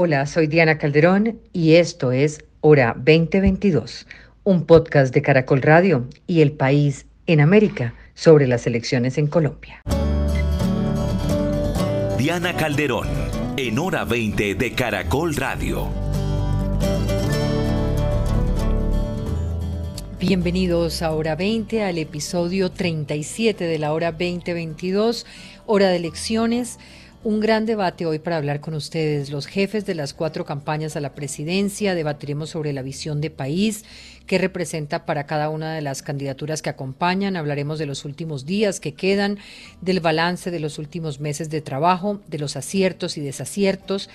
Hola, soy Diana Calderón y esto es Hora 2022, un podcast de Caracol Radio y El País en América sobre las elecciones en Colombia. Diana Calderón, en Hora 20 de Caracol Radio. Bienvenidos a Hora 20, al episodio 37 de la Hora 2022, Hora de Elecciones. Un gran debate hoy para hablar con ustedes, los jefes de las cuatro campañas a la presidencia. Debatiremos sobre la visión de país, qué representa para cada una de las candidaturas que acompañan. Hablaremos de los últimos días que quedan, del balance de los últimos meses de trabajo, de los aciertos y desaciertos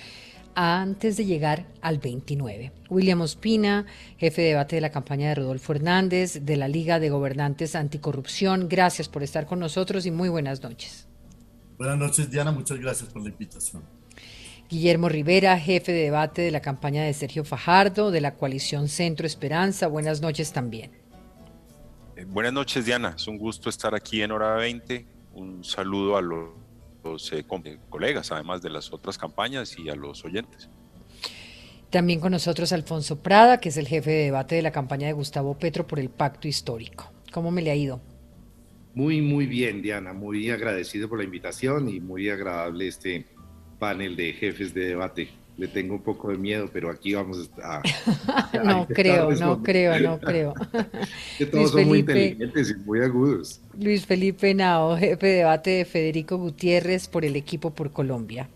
antes de llegar al 29. William Ospina, jefe de debate de la campaña de Rodolfo Hernández, de la Liga de Gobernantes Anticorrupción. Gracias por estar con nosotros y muy buenas noches. Buenas noches, Diana. Muchas gracias por la invitación. Guillermo Rivera, jefe de debate de la campaña de Sergio Fajardo, de la coalición Centro Esperanza. Buenas noches también. Eh, buenas noches, Diana. Es un gusto estar aquí en Hora 20. Un saludo a los, eh, colegas, además de las otras campañas, y a los oyentes. También con nosotros Alfonso Prada, que es el jefe de debate de la campaña de Gustavo Petro por el Pacto Histórico. ¿Cómo me le ha ido? Muy, muy bien, Diana. Muy agradecido por la invitación y muy agradable este panel de jefes de debate. Le tengo un poco de miedo, pero aquí vamos a... no creo, no creo, no creo. que todos son muy inteligentes y muy agudos. Luis Felipe Nao, jefe de debate de Federico Gutiérrez por el equipo por Colombia.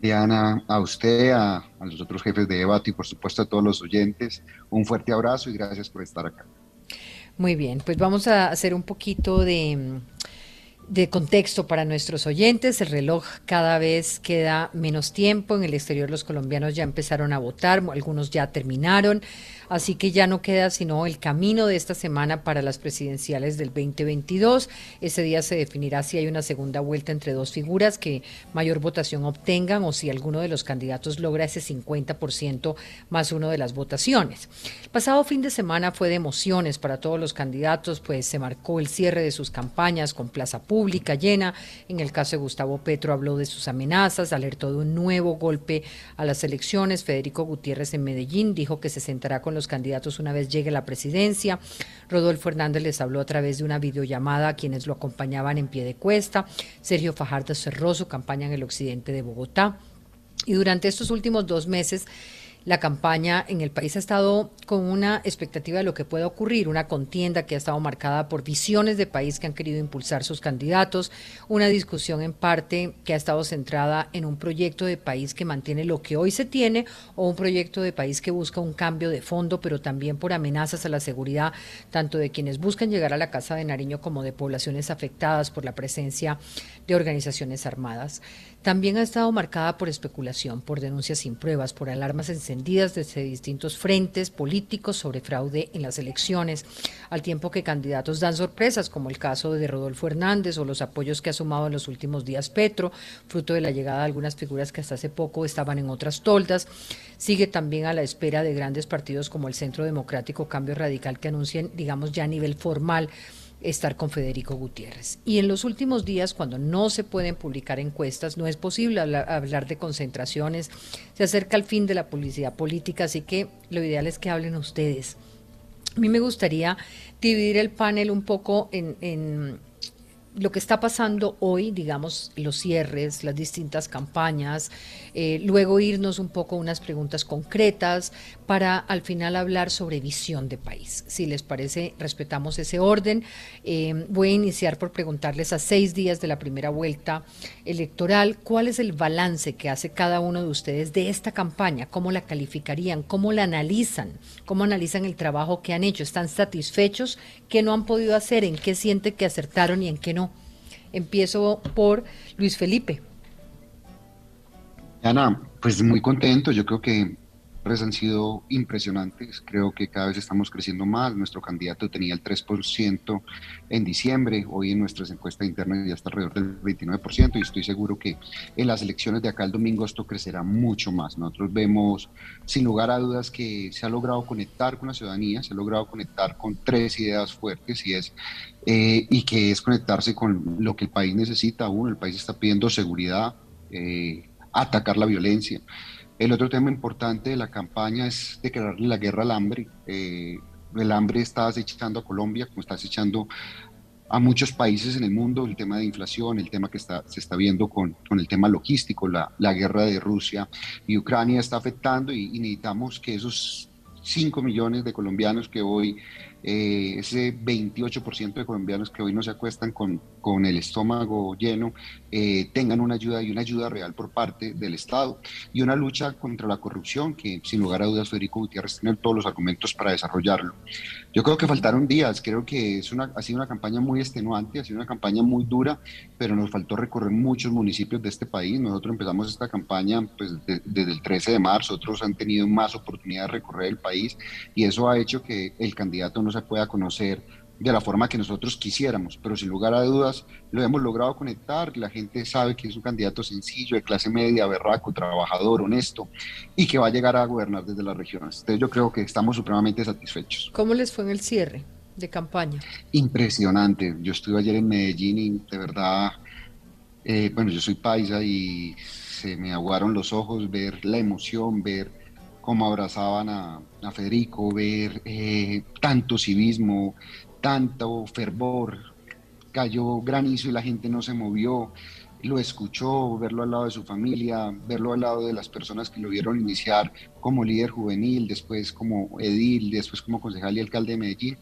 Diana, a usted, a, a los otros jefes de debate y por supuesto a todos los oyentes, un fuerte abrazo y gracias por estar acá. Muy bien, pues vamos a hacer un poquito de, de contexto para nuestros oyentes. El reloj cada vez queda menos tiempo. En el exterior los colombianos ya empezaron a votar, algunos ya terminaron. Así que ya no queda sino el camino de esta semana para las presidenciales del 2022. Ese día se definirá si hay una segunda vuelta entre dos figuras que mayor votación obtengan o si alguno de los candidatos logra ese 50% más uno de las votaciones. El pasado fin de semana fue de emociones para todos los candidatos, pues se marcó el cierre de sus campañas con plaza pública llena. En el caso de Gustavo Petro habló de sus amenazas, alertó de un nuevo golpe a las elecciones. Federico Gutiérrez en Medellín dijo que se sentará con los candidatos una vez llegue la presidencia. Rodolfo Hernández les habló a través de una videollamada a quienes lo acompañaban en pie de cuesta. Sergio Fajardo cerró su campaña en el occidente de Bogotá. Y durante estos últimos dos meses la campaña en el país ha estado con una expectativa de lo que pueda ocurrir, una contienda que ha estado marcada por visiones de país que han querido impulsar sus candidatos, una discusión en parte que ha estado centrada en un proyecto de país que mantiene lo que hoy se tiene o un proyecto de país que busca un cambio de fondo, pero también por amenazas a la seguridad, tanto de quienes buscan llegar a la Casa de Nariño como de poblaciones afectadas por la presencia de organizaciones armadas. También ha estado marcada por especulación, por denuncias sin pruebas, por alarmas encendidas desde distintos frentes políticos sobre fraude en las elecciones, al tiempo que candidatos dan sorpresas, como el caso de Rodolfo Hernández o los apoyos que ha sumado en los últimos días Petro, fruto de la llegada de algunas figuras que hasta hace poco estaban en otras toldas. Sigue también a la espera de grandes partidos como el Centro Democrático Cambio Radical que anuncien, digamos, ya a nivel formal estar con Federico Gutiérrez. Y en los últimos días, cuando no se pueden publicar encuestas, no es posible hablar, de concentraciones, se acerca el fin de la publicidad política, así que lo ideal es que hablen ustedes. A mí me gustaría dividir el panel un poco en lo que está pasando hoy, digamos, los cierres, las distintas campañas, eh, luego irnos un poco a unas preguntas concretas para al final hablar sobre visión de país. Si les parece, respetamos ese orden. Eh, voy a iniciar por preguntarles a seis días de la primera vuelta electoral, ¿cuál es el balance que hace cada uno de ustedes de esta campaña? ¿Cómo la calificarían? ¿Cómo la analizan? ¿Cómo analizan el trabajo que han hecho? ¿Están satisfechos? ¿Qué no han podido hacer? ¿En qué sienten que acertaron y en qué no? Empiezo por Luis Felipe. Ana, pues muy contento. Yo creo que han sido impresionantes. Creo que cada vez estamos creciendo más. Nuestro candidato tenía el 3% en diciembre. Hoy en nuestras encuestas internas ya está alrededor del 29% y estoy seguro que en las elecciones de acá el domingo esto crecerá mucho más. Nosotros vemos sin lugar a dudas que se ha logrado conectar con la ciudadanía, se ha logrado conectar con tres ideas fuertes y es eh, y que es conectarse con lo que el país necesita. Uno, el país está pidiendo seguridad, eh, atacar la violencia El otro tema importante de la campaña es declararle la guerra al hambre. Eh, el hambre está acechando a Colombia, como está acechando a muchos países en el mundo, el tema de inflación, el tema que está, se está viendo con, con el tema logístico, la, la, guerra de Rusia y Ucrania está afectando y, y necesitamos que esos 5 millones de colombianos que hoy eh, ese 28% de colombianos que hoy no se acuestan con, con el estómago lleno, eh, tengan una ayuda y una ayuda real por parte del Estado y una lucha contra la corrupción que sin lugar a dudas Federico Gutiérrez tiene todos los argumentos para desarrollarlo. Yo creo que faltaron días, creo que es una, ha sido una campaña muy extenuante, ha sido una campaña muy dura, pero nos faltó recorrer muchos municipios de este país. Nosotros empezamos esta campaña pues, de, desde el 13 de marzo, otros han tenido más oportunidad de recorrer el país y eso ha hecho que el candidato no se pueda conocer de la forma que nosotros quisiéramos, pero sin lugar a dudas lo hemos logrado conectar, la gente sabe que es un candidato sencillo, de clase media, berraco, trabajador, honesto y que va a llegar a gobernar desde las regiones. Entonces yo creo que estamos supremamente satisfechos. ¿Cómo les fue en el cierre de campaña? Impresionante, yo estuve ayer en Medellín y de verdad, eh, bueno, yo soy paisa y se me aguaron los ojos ver la emoción, ver cómo abrazaban a, a Federico, ver eh, tanto civismo, tanto fervor, cayó granizo y la gente no se movió, lo escuchó, verlo al lado de su familia, verlo al lado de las personas que lo vieron iniciar como líder juvenil, después como edil, después como concejal y alcalde de Medellín,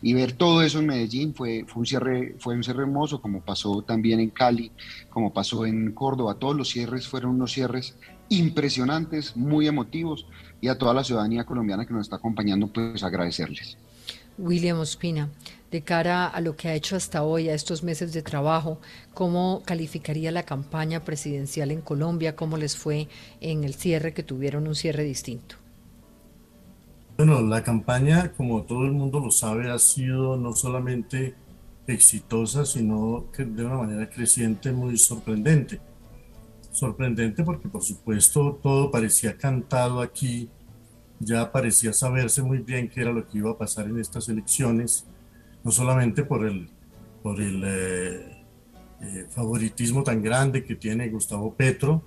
y ver todo eso en Medellín fue, fue, un, cierre, fue un cierre hermoso, como pasó también en Cali, como pasó en Córdoba, todos los cierres fueron unos cierres impresionantes, muy emotivos, y a toda la ciudadanía colombiana que nos está acompañando, pues agradecerles. William Ospina, de cara a lo que ha hecho hasta hoy, a estos meses de trabajo, ¿cómo calificaría la campaña presidencial en Colombia? ¿Cómo les fue en el cierre, que tuvieron un cierre distinto? Bueno, la campaña, como todo el mundo lo sabe, ha sido no solamente exitosa, sino que de una manera creciente muy sorprendente. Sorprendente porque, por supuesto, todo parecía cantado aquí ya parecía saberse muy bien qué era lo que iba a pasar en estas elecciones, no solamente por el, por el eh, eh, favoritismo tan grande que tiene Gustavo Petro,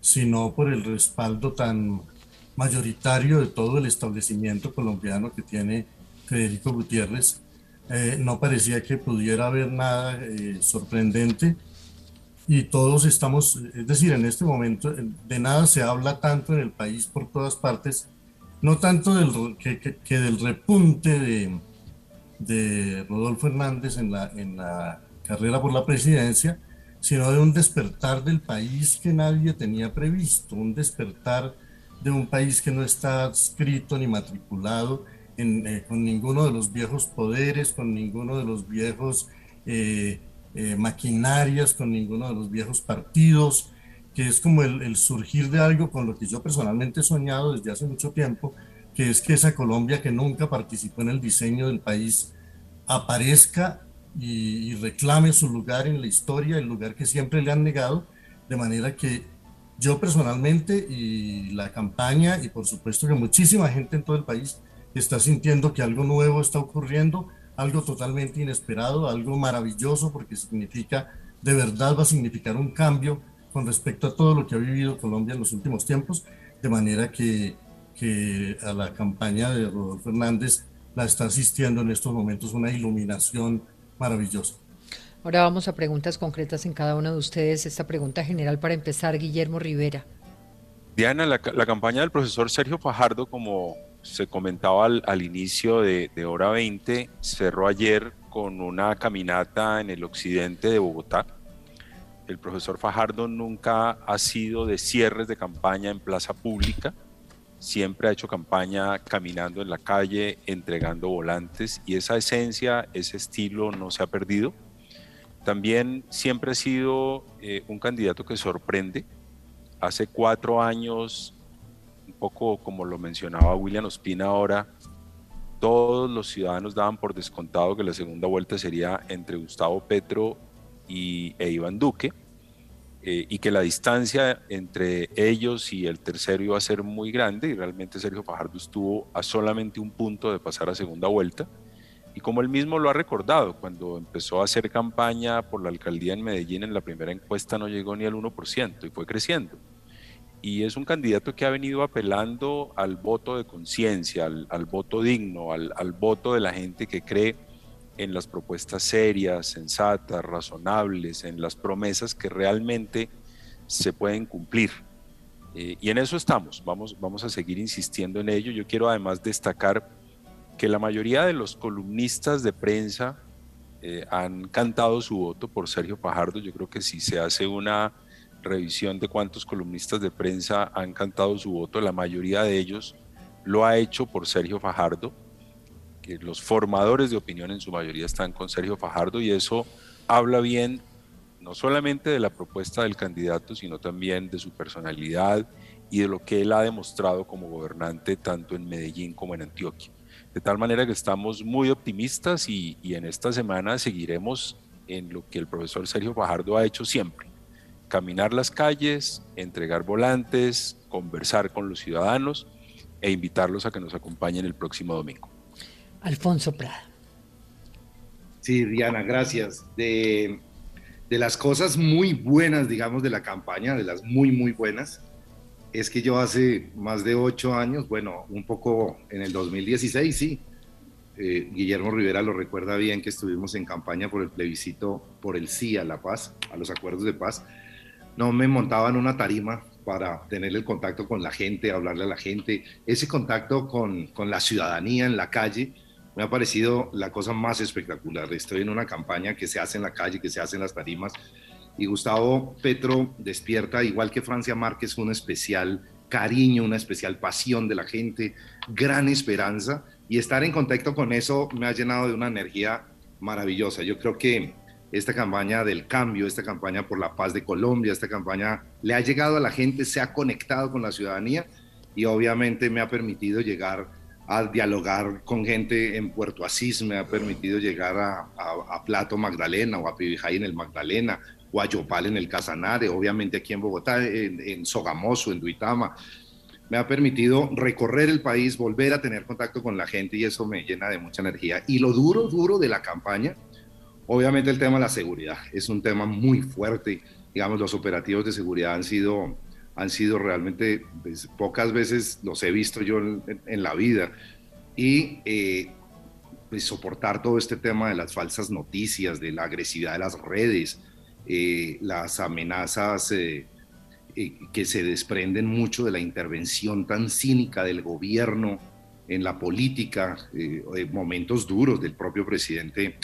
sino por el respaldo tan mayoritario de todo el establecimiento colombiano que tiene Federico Gutiérrez. Eh, no parecía que pudiera haber nada sorprendente y todos estamos, es decir, en este momento de nada se habla tanto en el país por todas partes no tanto del, que, del repunte de, de, Rodolfo Hernández en la, en la carrera por la presidencia, sino de un despertar del país que nadie tenía previsto, un despertar de un país que no está adscrito ni matriculado en, eh, con ninguno de los viejos poderes, con ninguno de los viejos eh, eh, maquinarias, con ninguno de los viejos partidos, que es como el, surgir de algo con lo que yo personalmente he soñado desde hace mucho tiempo, que es que esa Colombia que nunca participó en el diseño del país aparezca y reclame su lugar en la historia, el lugar que siempre le han negado, de manera que yo personalmente y la campaña y por supuesto que muchísima gente en todo el país está sintiendo que algo nuevo está ocurriendo, algo totalmente inesperado, algo maravilloso porque significa, de verdad va a significar un cambio con respecto a todo lo que ha vivido Colombia en los últimos tiempos, de manera que, que a la campaña de Rodolfo Hernández la está asistiendo en estos momentos una iluminación maravillosa. Ahora vamos a preguntas concretas en cada uno de ustedes. Esta pregunta general para empezar, Guillermo Rivera. Diana, la, la campaña del profesor Sergio Fajardo, como se comentaba al, inicio de, de Hora 20, cerró ayer con una caminata en el occidente de Bogotá, el profesor Fajardo nunca ha sido de cierres de campaña en plaza pública, siempre ha hecho campaña caminando en la calle, entregando volantes y esa esencia, ese estilo no se ha perdido. También siempre ha sido eh, un candidato que sorprende. Hace cuatro años, un poco como lo mencionaba William Ospina ahora, todos los ciudadanos daban por descontado que la segunda vuelta sería entre Gustavo Petro y, e Iván Duque, eh, y que la distancia entre ellos y el tercero iba a ser muy grande, y realmente Sergio Fajardo estuvo a solamente un punto de pasar a segunda vuelta. Y como él mismo lo ha recordado, cuando empezó a hacer campaña por la alcaldía en Medellín, en la primera encuesta no llegó ni al 1% y fue creciendo. Y es un candidato que ha venido apelando al voto de conciencia, al, voto digno, al, al, voto de la gente que cree en las propuestas serias, sensatas, razonables, en las promesas que realmente se pueden cumplir. Eh, y en eso estamos, vamos, vamos a seguir insistiendo en ello. Yo quiero además destacar que la mayoría de los columnistas de prensa eh, han cantado su voto por Sergio Fajardo. Yo creo que si se hace una revisión de cuántos columnistas de prensa han cantado su voto, la mayoría de ellos lo ha hecho por Sergio Fajardo, que los formadores de opinión en su mayoría están con Sergio Fajardo y eso habla bien no solamente de la propuesta del candidato, sino también de su personalidad y de lo que él ha demostrado como gobernante tanto en Medellín como en Antioquia. De tal manera que estamos muy optimistas y, y en esta semana seguiremos en lo que el profesor Sergio Fajardo ha hecho siempre, caminar las calles, entregar volantes, conversar con los ciudadanos e invitarlos a que nos acompañen el próximo domingo. Alfonso Prada. Sí, Diana, gracias. De, de las cosas muy buenas, digamos, de la campaña, de las muy, muy buenas, es que yo hace más de ocho años, bueno, un poco en el 2016, sí, eh, Guillermo Rivera lo recuerda bien que estuvimos en campaña por el plebiscito por el sí a la paz, a los acuerdos de paz, no me montaba en una tarima para tener el contacto con la gente, hablarle a la gente. Ese contacto con, con, la ciudadanía en la calle me ha parecido la cosa más espectacular. Estoy en una campaña que se hace en la calle, que se hace en las tarimas. Y Gustavo Petro despierta, igual que Francia Márquez, un especial cariño, una especial pasión de la gente, gran esperanza. Y estar en contacto con eso me ha llenado de una energía maravillosa. Yo creo que esta campaña del cambio, esta campaña por la paz de Colombia, esta campaña le ha llegado a la gente, se ha conectado con la ciudadanía y obviamente me ha permitido llegar a dialogar con gente en Puerto Asís, me ha permitido llegar a, Plato Magdalena o a Pibijay en el Magdalena o a Yopal en el Casanare, obviamente aquí en Bogotá, en, en Sogamoso, en Duitama. Me ha permitido recorrer el país, volver a tener contacto con la gente y eso me llena de mucha energía. Y lo duro, duro de la campaña Obviamente el tema de la seguridad es un tema muy fuerte. Digamos, los operativos de seguridad han sido, han sido realmente, pues, pocas veces los he visto yo en, la vida. Y eh, pues, soportar todo este tema de las falsas noticias, de la agresividad de las redes, eh, las amenazas eh, que se desprenden mucho de la intervención tan cínica del gobierno en la política, momentos duros del propio presidente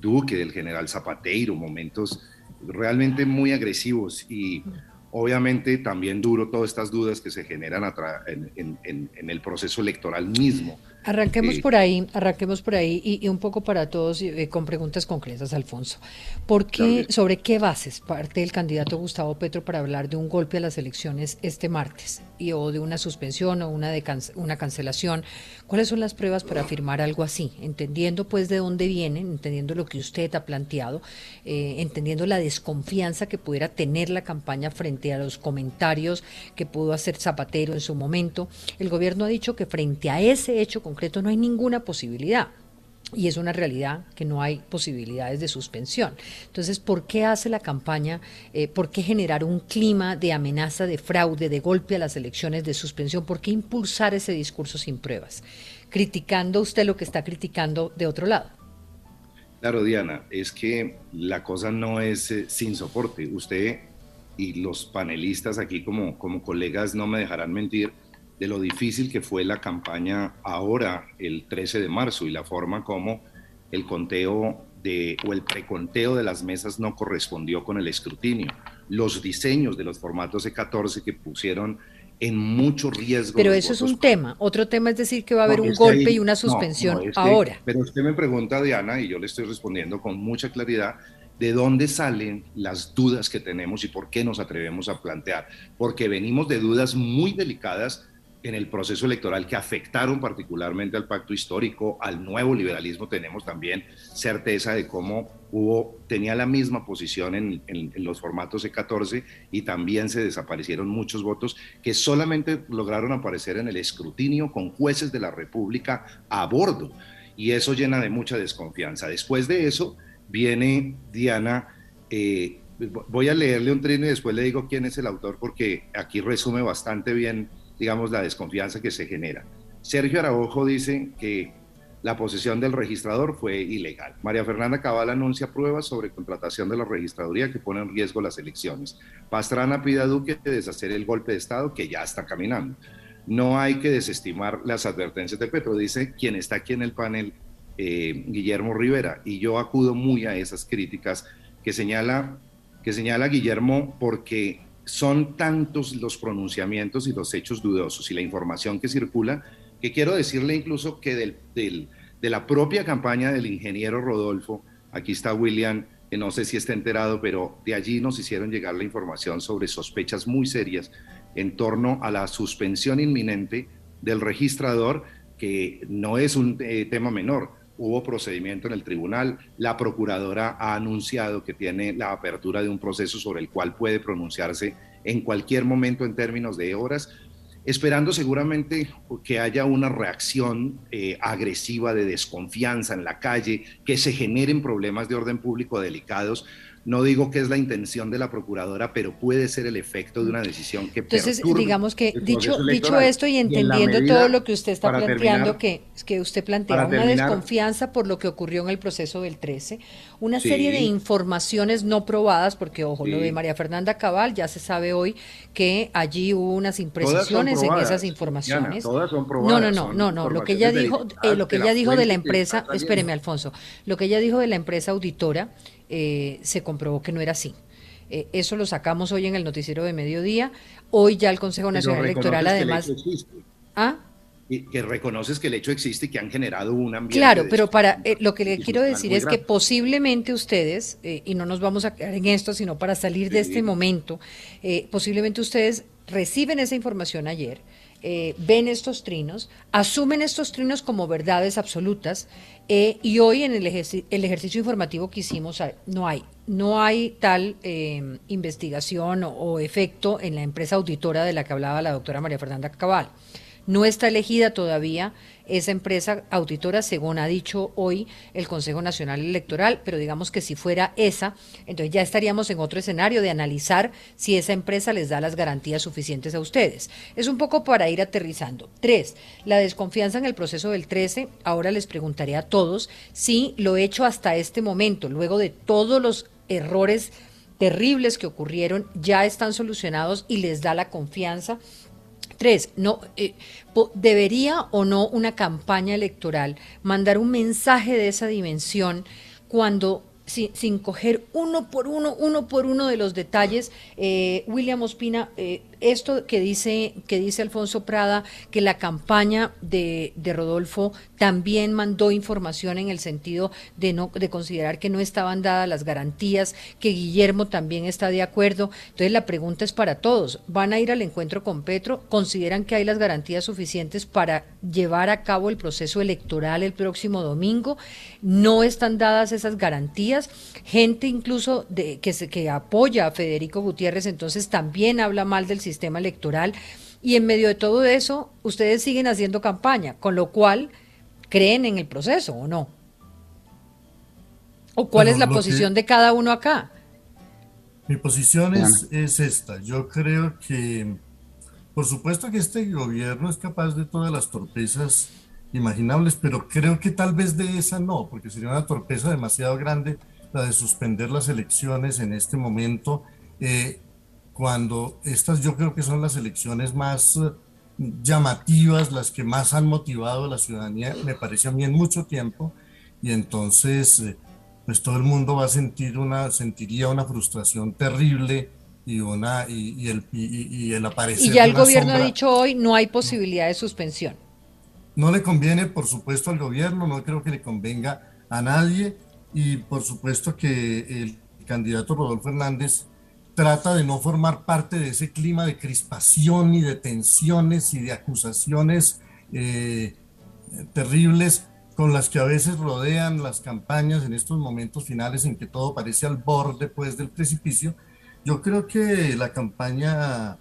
Duque, del general Zapateiro, momentos realmente muy agresivos y obviamente también duro todas estas dudas que se generan en, en el proceso electoral mismo. Arranquemos por ahí, arranquemos por ahí y, un poco para todos eh, con preguntas concretas, Alfonso. ¿Por qué, sobre qué bases parte el candidato Gustavo Petro para hablar de un golpe a las elecciones este martes y o de una suspensión o una de una cancelación? ¿Cuáles son las pruebas para afirmar algo así? Entendiendo pues de dónde vienen, entendiendo lo que usted ha planteado, eh, entendiendo la desconfianza que pudiera tener la campaña frente a los comentarios que pudo hacer Zapatero en su momento. El gobierno ha dicho que frente a ese hecho con no hay ninguna posibilidad. Y es una realidad que no hay posibilidades de suspensión. Entonces, ¿por qué hace la campaña? Eh, ¿Por qué generar un clima de amenaza, de fraude, de golpe a las elecciones, de suspensión? ¿Por qué impulsar ese discurso sin pruebas? Criticando usted lo que está criticando de otro lado. Claro, Diana, es que la cosa no es eh, sin soporte. Usted y los panelistas aquí como, como colegas no me dejarán mentir de lo difícil que fue la campaña ahora, el 13 de marzo, y la forma como el conteo de, o el preconteo de las mesas no correspondió con el escrutinio. Los diseños de los formatos E14 que pusieron en mucho riesgo. Pero eso es un tema. Otro tema es decir que va a haber un golpe y una suspensión ahora. Pero usted me pregunta, Diana, y yo le estoy respondiendo con mucha claridad, de dónde salen las dudas que tenemos y por qué nos atrevemos a plantear. Porque venimos de dudas muy delicadas en el proceso electoral que afectaron particularmente al pacto histórico, al nuevo liberalismo, tenemos también certeza de cómo hubo, tenía la misma posición en, los formatos E14 y también se desaparecieron muchos votos que solamente lograron aparecer en el escrutinio con jueces de la República a bordo. Y eso llena de mucha desconfianza. Después de eso viene Diana. Eh, voy a leerle un trino y después le digo quién es el autor porque aquí resume bastante bien, digamos, la desconfianza que se genera. Sergio Araujo dice que la posesión del registrador fue ilegal. María Fernanda Cabal anuncia pruebas sobre contratación de la registraduría que pone en riesgo las elecciones. Pastrana pide a Duque deshacer el golpe de Estado que ya está caminando. No hay que desestimar las advertencias de Petro, dice quien está aquí en el panel, eh, Guillermo Rivera, y yo acudo muy a esas críticas que señala, que señala Guillermo porque son tantos los pronunciamientos y los hechos dudosos y la información que circula que quiero decirle incluso que del, de la propia campaña del ingeniero Rodolfo, aquí está William, que no sé si está enterado, pero de allí nos hicieron llegar la información sobre sospechas muy serias en torno a la suspensión inminente del registrador, que no es un eh, tema menor. Hubo procedimiento en el tribunal, la procuradora ha anunciado que tiene la apertura de un proceso sobre el cual puede pronunciarse en cualquier momento en términos de horas, esperando seguramente que haya una reacción eh, agresiva de desconfianza en la calle, que se generen problemas de orden público delicados, no digo que es la intención de la procuradora, pero puede ser el efecto de una decisión que Entonces, digamos que dicho, dicho esto y entendiendo todo lo que usted está planteando, que, que usted plantea una desconfianza por lo que ocurrió en el proceso del 13, una serie de informaciones no probadas, porque ojo, lo de María Fernanda Cabal ya se sabe hoy que allí hubo unas imprecisiones en esas informaciones. todas son probadas. No, no, no, no, no. Lo que ella dijo, eh, lo que ella dijo de la empresa, espéreme, Alfonso, lo que ella dijo de la empresa auditora eh, se comprobó que no era así. Eh, eso lo sacamos hoy en el noticiero de mediodía. Hoy ya el Consejo Nacional Electoral además... ¿Ah? Y que reconoces que el hecho existe y que han generado un ambiente. Claro, pero para eh, lo que le quiero decir es que posiblemente ustedes, y no nos vamos a quedar en esto, sino para salir de este momento, posiblemente ustedes reciben esa información ayer, ven estos trinos, asumen estos trinos como verdades absolutas eh, y hoy en el, el, ejercicio informativo que hicimos no hay, no hay tal eh, investigación o, efecto en la empresa auditora de la que hablaba la doctora María Fernanda Cabal. No está elegida todavía esa empresa auditora, según ha dicho hoy el Consejo Nacional Electoral, pero digamos que si fuera esa, entonces ya estaríamos en otro escenario de analizar si esa empresa les da las garantías suficientes a ustedes. Es un poco para ir aterrizando. Tres, la desconfianza en el proceso del 13. Ahora les preguntaré a todos si lo hecho hasta este momento, luego de todos los errores terribles que ocurrieron, ya están solucionados y les da la confianza Tres, no, eh, ¿debería o no una campaña electoral mandar un mensaje de esa dimensión cuando sin, coger uno por uno, uno por uno de los detalles. Eh, William Ospina, eh, esto que dice, que dice Alfonso Prada, que la campaña de, de, Rodolfo también mandó información en el sentido de, no, de considerar que no estaban dadas las garantías, que Guillermo también está de acuerdo. Entonces la pregunta es para todos. ¿Van a ir al encuentro con Petro? ¿Consideran que hay las garantías suficientes para llevar a cabo el proceso electoral el próximo domingo? ¿No están dadas esas garantías? Gente incluso de, que, se, que apoya a Federico Gutiérrez entonces también habla mal del sistema electoral. Y en medio de todo eso, ustedes siguen haciendo campaña, con lo cual creen en el proceso o no. ¿O cuál es la posición de cada uno acá? Mi posición es, es esta. Yo creo que, por supuesto que este gobierno es capaz de todas las torpezas imaginables, pero creo que tal vez de esa no, porque sería una torpeza demasiado grande la de suspender las elecciones en este momento. Eh, cuando estas yo creo que son las elecciones más eh, llamativas, las que más han motivado a la ciudadanía, me parece a mí en mucho tiempo, y entonces eh, pues todo el mundo va a sentir una, sentiría una frustración terrible y una y, el, y, el aparecer. Y ya el gobierno ha dicho hoy no hay posibilidad de suspensión. No le conviene, por supuesto, al gobierno, no creo que le convenga a nadie, y por supuesto que el candidato Rodolfo Hernández trata de no formar parte de ese clima de crispación y de tensiones y de acusaciones eh, terribles con las que a veces rodean las campañas en estos momentos finales en que todo parece al borde pues, del precipicio. Yo creo que la campaña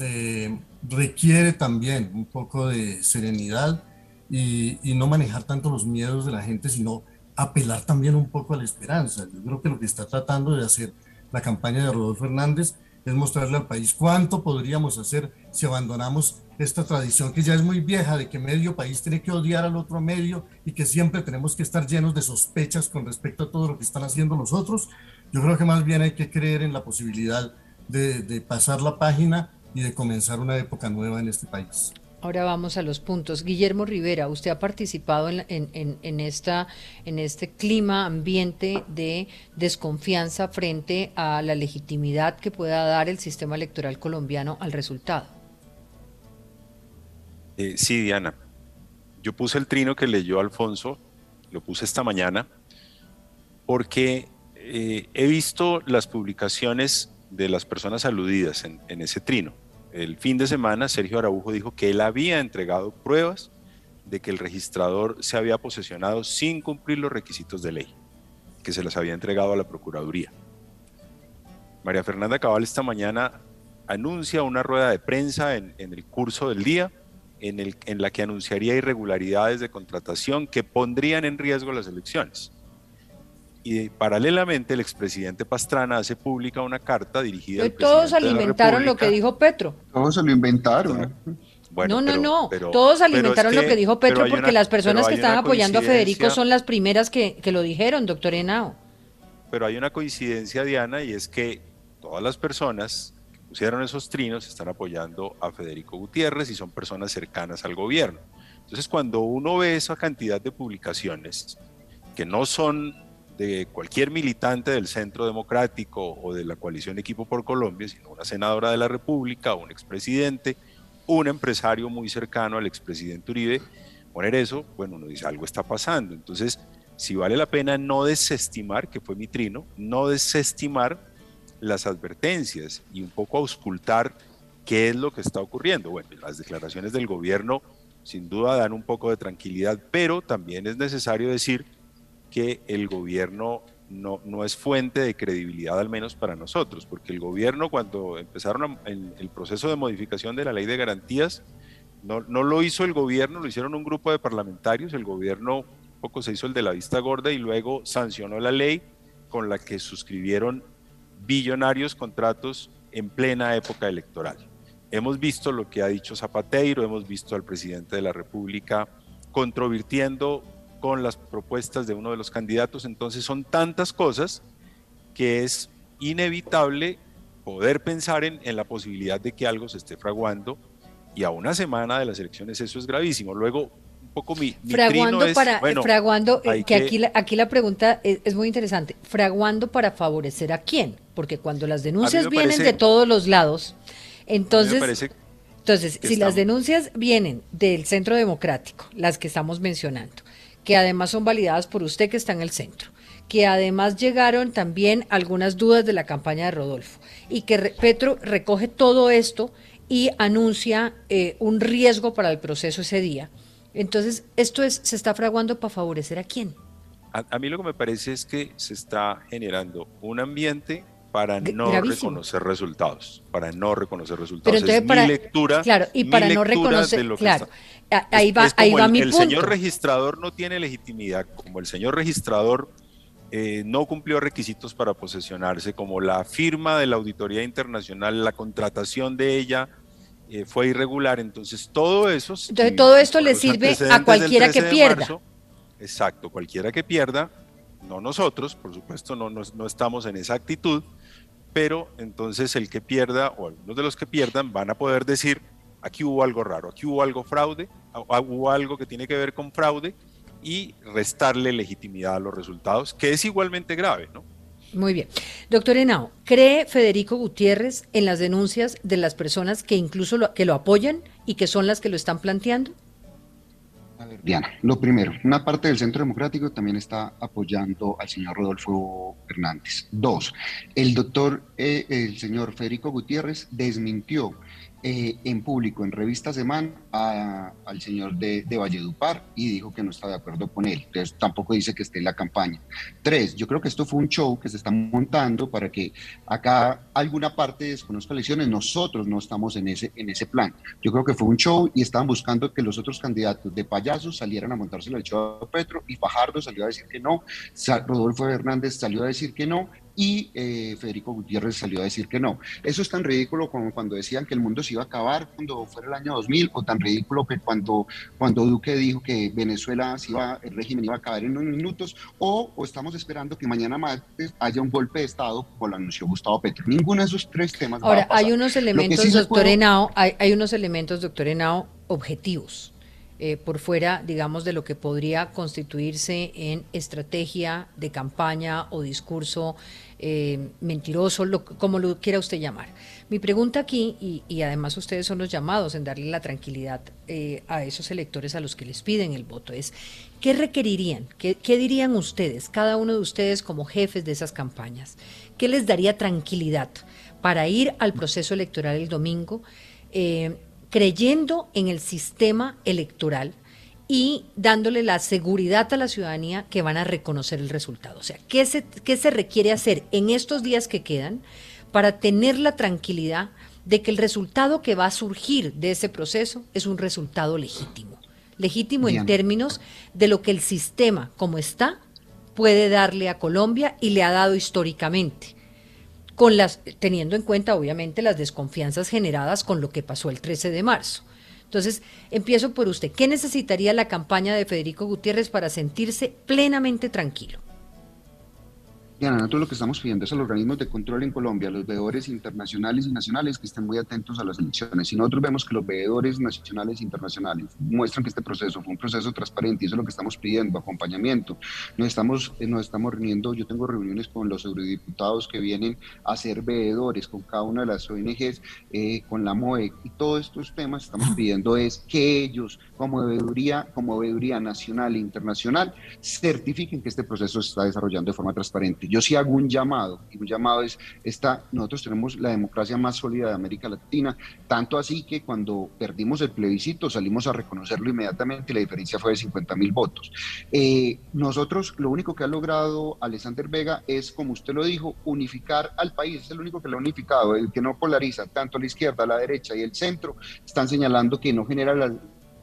eh, requiere también un poco de serenidad y, y, no manejar tanto los miedos de la gente, sino apelar también un poco a la esperanza. Yo creo que lo que está tratando de hacer la campaña de Rodolfo Hernández, es mostrarle al país cuánto podríamos hacer si abandonamos esta tradición que ya es muy vieja de que medio país tiene que odiar al otro medio y que siempre tenemos que estar llenos de sospechas con respecto a todo lo que están haciendo los otros. Yo creo que más bien hay que creer en la posibilidad de, de pasar la página y de comenzar una época nueva en este país. Ahora vamos a los puntos. Guillermo Rivera, usted ha participado en, en, esta, en este clima, ambiente de desconfianza frente a la legitimidad que pueda dar el sistema electoral colombiano al resultado. Eh, sí, Diana. Yo puse el trino que leyó Alfonso, lo puse esta mañana, porque eh, he visto las publicaciones de las personas aludidas en, en ese trino el fin de semana, Sergio Araujo dijo que él había entregado pruebas de que el registrador se había posesionado sin cumplir los requisitos de ley, que se las había entregado a la Procuraduría. María Fernanda Cabal esta mañana anuncia una rueda de prensa en, el curso del día en, el, en la que anunciaría irregularidades de contratación que pondrían en riesgo las elecciones. Y paralelamente el expresidente Pastrana hace pública una carta dirigida a Todos alimentaron lo que dijo Petro. Todos se lo inventaron. no, no, no. Todos alimentaron lo que dijo Petro porque las personas que están apoyando a Federico son las primeras que, que lo dijeron, doctor Henao. Pero hay una coincidencia, Diana, y es que todas las personas que pusieron esos trinos están apoyando a Federico Gutiérrez y son personas cercanas al gobierno. Entonces, cuando uno ve esa cantidad de publicaciones que no son de cualquier militante del Centro Democrático o de la coalición Equipo por Colombia, sino una senadora de la República, un expresidente, un empresario muy cercano al expresidente Uribe, poner eso, bueno, uno dice, algo está pasando. Entonces, si vale la pena no desestimar, que fue mi trino, no desestimar las advertencias y un poco auscultar qué es lo que está ocurriendo. Bueno, las declaraciones del gobierno sin duda dan un poco de tranquilidad, pero también es necesario decir que el gobierno no, no es fuente de credibilidad, al menos para nosotros, porque el gobierno cuando empezaron el proceso de modificación de la ley de garantías, no, no, lo hizo el gobierno, lo hicieron un grupo de parlamentarios, el gobierno poco se hizo el de la vista gorda y luego sancionó la ley con la que suscribieron billonarios contratos en plena época electoral. Hemos visto lo que ha dicho Zapateiro, hemos visto al presidente de la República controvirtiendo con las propuestas de uno de los candidatos. Entonces son tantas cosas que es inevitable poder pensar en, la posibilidad de que algo se esté fraguando y a una semana de las elecciones eso es gravísimo. Luego, un poco mi... fraguando para... fraguando, eh, que, aquí, la, aquí la pregunta es, muy interesante. ¿Fraguando para favorecer a quién? Porque cuando las denuncias vienen de todos los lados, entonces... Entonces, si las denuncias vienen del Centro Democrático, las que estamos mencionando, que además son validadas por usted que está en el centro, que además llegaron también algunas dudas de la campaña de Rodolfo y que Petro recoge todo esto y anuncia eh, un riesgo para el proceso ese día. Entonces, esto es, se está fraguando para favorecer a quién. A, mí lo que me parece es que se está generando un ambiente para no reconocer resultados, para no reconocer resultados. Pero entonces, es mi lectura, claro, y para no reconocer, claro, ahí va, ahí va el, mi el señor registrador no tiene legitimidad, como el señor registrador eh, no cumplió requisitos para posesionarse, como la firma de la auditoría internacional, la contratación de ella eh, fue irregular, entonces todo eso... Entonces todo esto le sirve a cualquiera que pierda. exacto, cualquiera que pierda, no nosotros, por supuesto, no, no estamos en esa actitud, pero entonces el que pierda o algunos de los que pierdan van a poder decir, aquí hubo algo raro, aquí hubo algo fraude, hubo algo que tiene que ver con fraude y restarle legitimidad a los resultados, que es igualmente grave, ¿no? Muy bien. Doctor Henao, ¿cree Federico Gutiérrez en las denuncias de las personas que incluso lo, que lo apoyan y que son las que lo están planteando? Diana, lo primero, una parte del Centro Democrático también está apoyando al señor Rodolfo Hernández. Dos, el doctor, eh, el señor Federico Gutiérrez desmintió eh, en público, en revista Semana, al señor de, de, Valledupar y dijo que no está de acuerdo con él. Entonces tampoco dice que esté en la campaña. Tres, yo creo que esto fue un show que se está montando para que acá alguna parte desconozca elecciones. Nosotros no estamos en ese, en ese plan. Yo creo que fue un show y estaban buscando que los otros candidatos de payasos salieran a montarse el show a Petro y Fajardo salió a decir que no, Rodolfo Hernández salió a decir que no y eh, Federico Gutiérrez salió a decir que no. Eso es tan ridículo como cuando decían que el mundo se iba a acabar cuando fuera el año 2000 o tan ridículo que cuando, cuando Duque dijo que Venezuela se iba, el régimen iba a acabar en unos minutos o, o estamos esperando que mañana martes haya un golpe de Estado como lo anunció Gustavo Petro. Ninguno de esos tres temas. Ahora, hay unos elementos, doctor Henao, hay, hay unos elementos, doctor Henao, objetivos eh, por fuera, digamos, de lo que podría constituirse en estrategia de campaña o discurso eh, mentiroso, como lo quiera usted llamar. Mi pregunta aquí, y, además ustedes son los llamados en darle la tranquilidad eh, a esos electores a los que les piden el voto, es, ¿qué requerirían? ¿Qué, dirían ustedes, cada uno de ustedes como jefes de esas campañas? ¿Qué les daría tranquilidad para ir al proceso electoral el domingo? creyendo en el sistema electoral y dándole la seguridad a la ciudadanía que van a reconocer el resultado. O sea, ¿qué se, qué se requiere hacer en estos días que quedan para tener la tranquilidad de que el resultado que va a surgir de ese proceso es un resultado legítimo? Legítimo en términos de lo que el sistema como está puede darle a Colombia y le ha dado históricamente con las, teniendo en cuenta obviamente las desconfianzas generadas con lo que pasó el 13 de marzo. Entonces, empiezo por usted. ¿Qué necesitaría la campaña de Federico Gutiérrez para sentirse plenamente tranquilo? Diana, nosotros lo que estamos pidiendo es a los organismos de control en Colombia, los veedores internacionales y nacionales, que estén muy atentos a las elecciones. Si nosotros vemos que los veedores nacionales e internacionales muestran que este proceso fue un proceso transparente, y eso es lo que estamos pidiendo, acompañamiento. Nos estamos, eh, nos estamos reuniendo, yo tengo reuniones con los eurodiputados que vienen a ser veedores, con cada una de las ONGs, eh, con la MOE, y todos estos temas estamos pidiendo es que ellos, como veeduría, como veeduría nacional e internacional, certifiquen que este proceso se está desarrollando de forma transparente yo sí hago un llamado, y un llamado es, esta, nosotros tenemos la democracia más sólida de América Latina, tanto así que cuando perdimos el plebiscito salimos a reconocerlo inmediatamente y la diferencia fue de 50 mil votos. Eh, nosotros lo único que ha logrado Alexander Vega es, como usted lo dijo, unificar al país, es el único que lo ha unificado, el que no polariza tanto la izquierda, la derecha y el centro, están señalando que no genera la,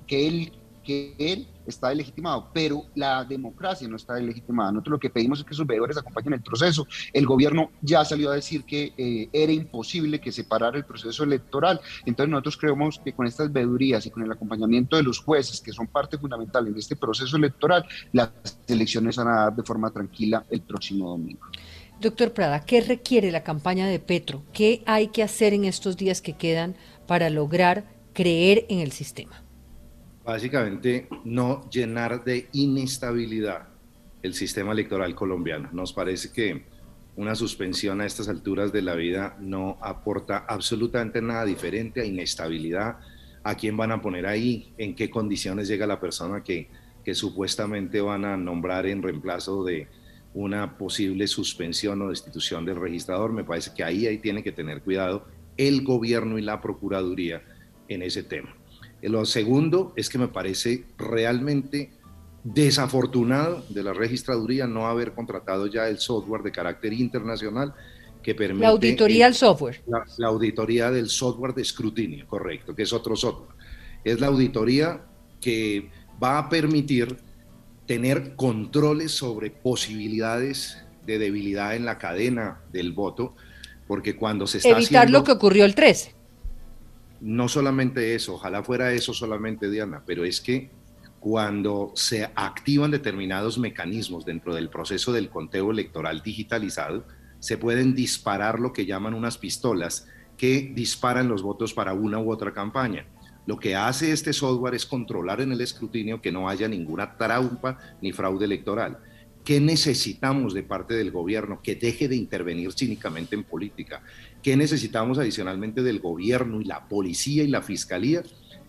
que él que él está legitimado, pero la democracia no está legitimada. Nosotros lo que pedimos es que sus veedores acompañen el proceso. El gobierno ya salió a decir que eh, era imposible que separara el proceso electoral. Entonces nosotros creemos que con estas veedurías y con el acompañamiento de los jueces, que son parte fundamental en este proceso electoral, las elecciones van a dar de forma tranquila el próximo domingo. Doctor Prada, ¿qué requiere la campaña de Petro? ¿Qué hay que hacer en estos días que quedan para lograr creer en el sistema? Básicamente no llenar de inestabilidad el sistema electoral colombiano. Nos parece que una suspensión a estas alturas de la vida no aporta absolutamente nada diferente a inestabilidad. ¿A quién van a poner ahí? ¿En qué condiciones llega la persona que, que supuestamente van a nombrar en reemplazo de una posible suspensión o destitución del registrador? Me parece que ahí, ahí tiene que tener cuidado el gobierno y la Procuraduría en ese tema. Lo segundo es que me parece realmente desafortunado de la registraduría no haber contratado ya el software de carácter internacional que permite... La auditoría del software. La, auditoría del software de escrutinio, correcto, que es otro software. Es la auditoría que va a permitir tener controles sobre posibilidades de debilidad en la cadena del voto, porque cuando se está Evitar lo que ocurrió el 13 no solamente eso, ojalá fuera eso solamente, Diana, pero es que cuando se activan determinados mecanismos dentro del proceso del conteo electoral digitalizado, se pueden disparar lo que llaman unas pistolas que disparan los votos para una u otra campaña. Lo que hace este software es controlar en el escrutinio que no haya ninguna trampa ni fraude electoral. ¿Qué necesitamos de parte del gobierno? Que deje de intervenir cínicamente en política. ¿Qué necesitamos adicionalmente del gobierno y la policía y la fiscalía?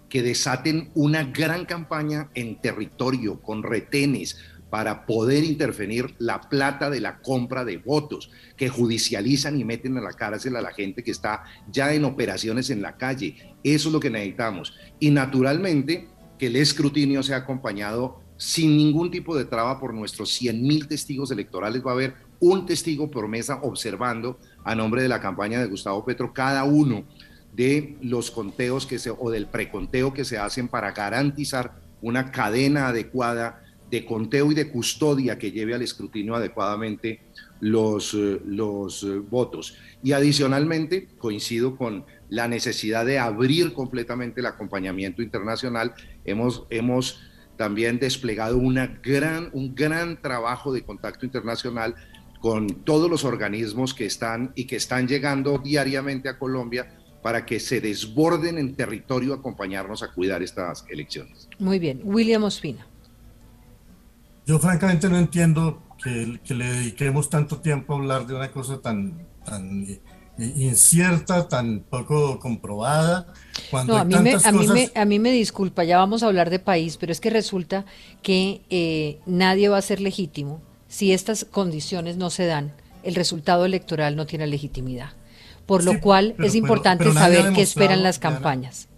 Que desaten una gran campaña en territorio, con retenes, para poder intervenir la plata de la compra de votos, que judicializan y meten a la cárcel a la gente que está ya en operaciones en la calle. Eso es lo que necesitamos. Y naturalmente que el escrutinio sea acompañado sin ningún tipo de traba por nuestros 100 mil testigos electorales. Va a haber un testigo por mesa observando a nombre de la campaña de Gustavo Petro cada uno de los conteos que se, o del preconteo que se hacen para garantizar una cadena adecuada de conteo y de custodia que lleve al escrutinio adecuadamente los, eh, los eh, votos. Y adicionalmente, coincido con la necesidad de abrir completamente el acompañamiento internacional. Hemos, hemos también desplegado una gran, un gran trabajo de contacto internacional con todos los organismos que están y que están llegando diariamente a Colombia para que se desborden en territorio a acompañarnos a cuidar estas elecciones. Muy bien. William Ospina. Yo francamente no entiendo que, le dediquemos tanto tiempo a hablar de una cosa tan, tan eh, incierta, tan poco comprobada. Cuando no, a, mí me, a, mí me, a mí me disculpa, ya vamos a hablar de país, pero es que resulta que eh, nadie va a ser legítimo si estas condiciones no se dan. El resultado electoral no tiene legitimidad. Por lo cual es importante saber qué esperan las campañas.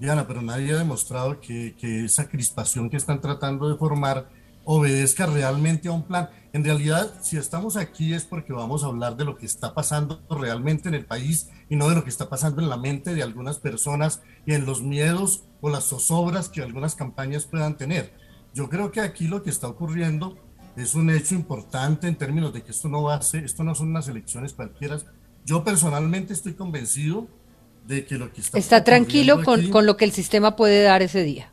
Diana, pero nadie ha demostrado que, que esa crispación que están tratando de formar obedezca realmente a un plan. En realidad, si estamos aquí es porque vamos a hablar de lo que está pasando realmente en el país y no de lo que está pasando en la mente de algunas personas y en los miedos o las zozobras que algunas campañas puedan tener. Yo creo que aquí lo que está ocurriendo es un hecho importante en términos de que esto no va a ser, esto no son unas elecciones cualquiera. Yo personalmente estoy convencido de que lo que está... Está tranquilo con, con lo que el sistema puede dar ese día.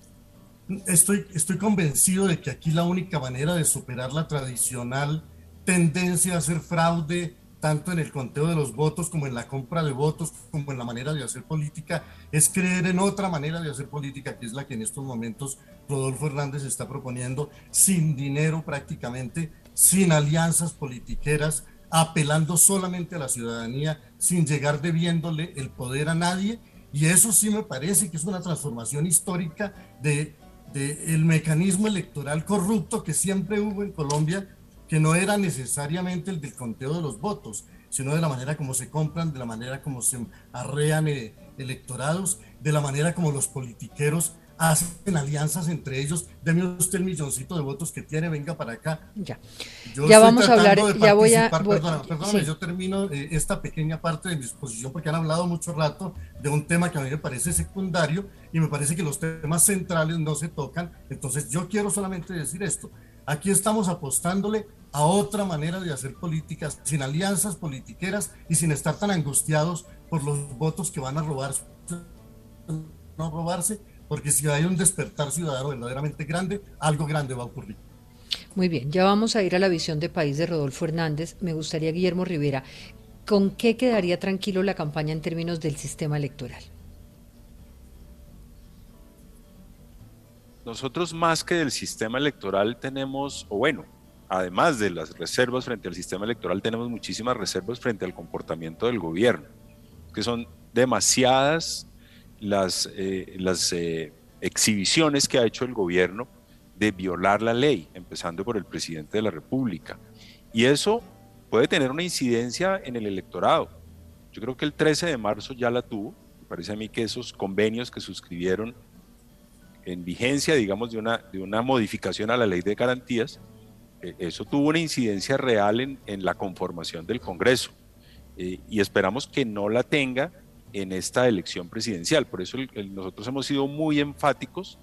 Estoy, estoy convencido de que aquí la única manera de superar la tradicional tendencia a hacer fraude, tanto en el conteo de los votos como en la compra de votos, como en la manera de hacer política, es creer en otra manera de hacer política, que es la que en estos momentos Rodolfo Hernández está proponiendo, sin dinero prácticamente, sin alianzas politiqueras, apelando solamente a la ciudadanía, sin llegar debiéndole el poder a nadie. Y eso sí me parece que es una transformación histórica de del mecanismo electoral corrupto que siempre hubo en Colombia, que no era necesariamente el del conteo de los votos, sino de la manera como se compran, de la manera como se arrean eh, electorados, de la manera como los politiqueros hacen alianzas entre ellos. Deme usted el milloncito de votos que tiene, venga para acá. Ya, ya vamos a hablar, ya voy a... perdóname, yo termino eh, esta pequeña parte de mi exposición porque han hablado mucho rato de un tema que a mí me parece secundario y me parece que los temas centrales no se tocan. Entonces yo quiero solamente decir esto. Aquí estamos apostándole a otra manera de hacer políticas, sin alianzas politiqueras y sin estar tan angustiados por los votos que van a robarse, no robarse, porque si hay un despertar ciudadano verdaderamente grande, algo grande va a ocurrir. Muy bien, ya vamos a ir a la visión de país de Rodolfo Hernández. Me gustaría, Guillermo Rivera, ¿con qué quedaría tranquilo la campaña en términos del sistema electoral? Nosotros más que del sistema electoral tenemos, o bueno, además de las reservas frente al sistema electoral, tenemos muchísimas reservas frente al comportamiento del gobierno, que son demasiadas las, eh, las eh, exhibiciones que ha hecho el gobierno de violar la ley, empezando por el presidente de la República. Y eso puede tener una incidencia en el electorado. Yo creo que el 13 de marzo ya la tuvo. Me parece a mí que esos convenios que suscribieron en vigencia, digamos, de una, de una modificación a la ley de garantías, eh, eso tuvo una incidencia real en, en la conformación del Congreso. y esperamos que no la tenga en esta elección presidencial. Por eso nosotros hemos sido muy enfáticos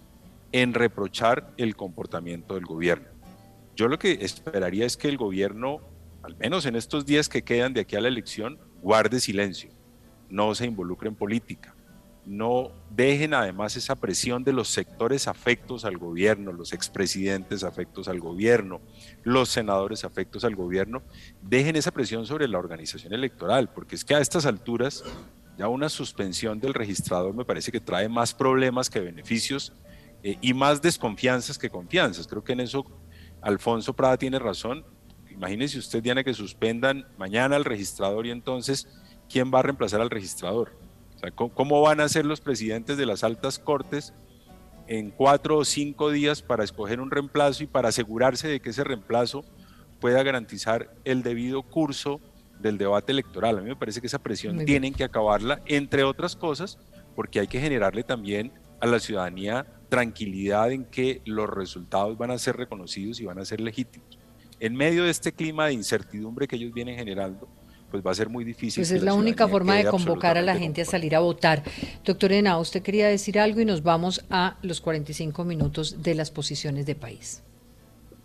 en reprochar el comportamiento del gobierno. Yo lo que esperaría es que el gobierno, al menos en estos días que quedan de aquí a la elección, guarde silencio, no se involucre en política, no dejen además esa presión de los sectores afectos al gobierno, los expresidentes afectos al gobierno, los senadores afectos al gobierno, dejen esa presión sobre la organización electoral, porque es que a estas alturas ya una suspensión del registrador me parece que trae más problemas que beneficios eh, y más desconfianzas que confianzas. Creo que en eso Alfonso Prada tiene razón. Imagínese usted, Diana, que suspendan mañana al registrador y entonces, ¿quién va a reemplazar al registrador? ¿cómo, van a ser los presidentes de las altas cortes en cuatro o cinco días para escoger un reemplazo y para asegurarse de que ese reemplazo pueda garantizar el debido curso del debate electoral. A mí me parece que esa presión tienen que acabarla, entre otras cosas, porque hay que generarle también a la ciudadanía tranquilidad en que los resultados van a ser reconocidos y van a ser legítimos. En medio de este clima de incertidumbre que ellos vienen generando, pues va a ser muy difícil. Pues es la, única forma de convocar a la gente a salir a votar. Doctor Henao, usted quería decir algo y nos vamos a los 45 minutos de las posiciones de país.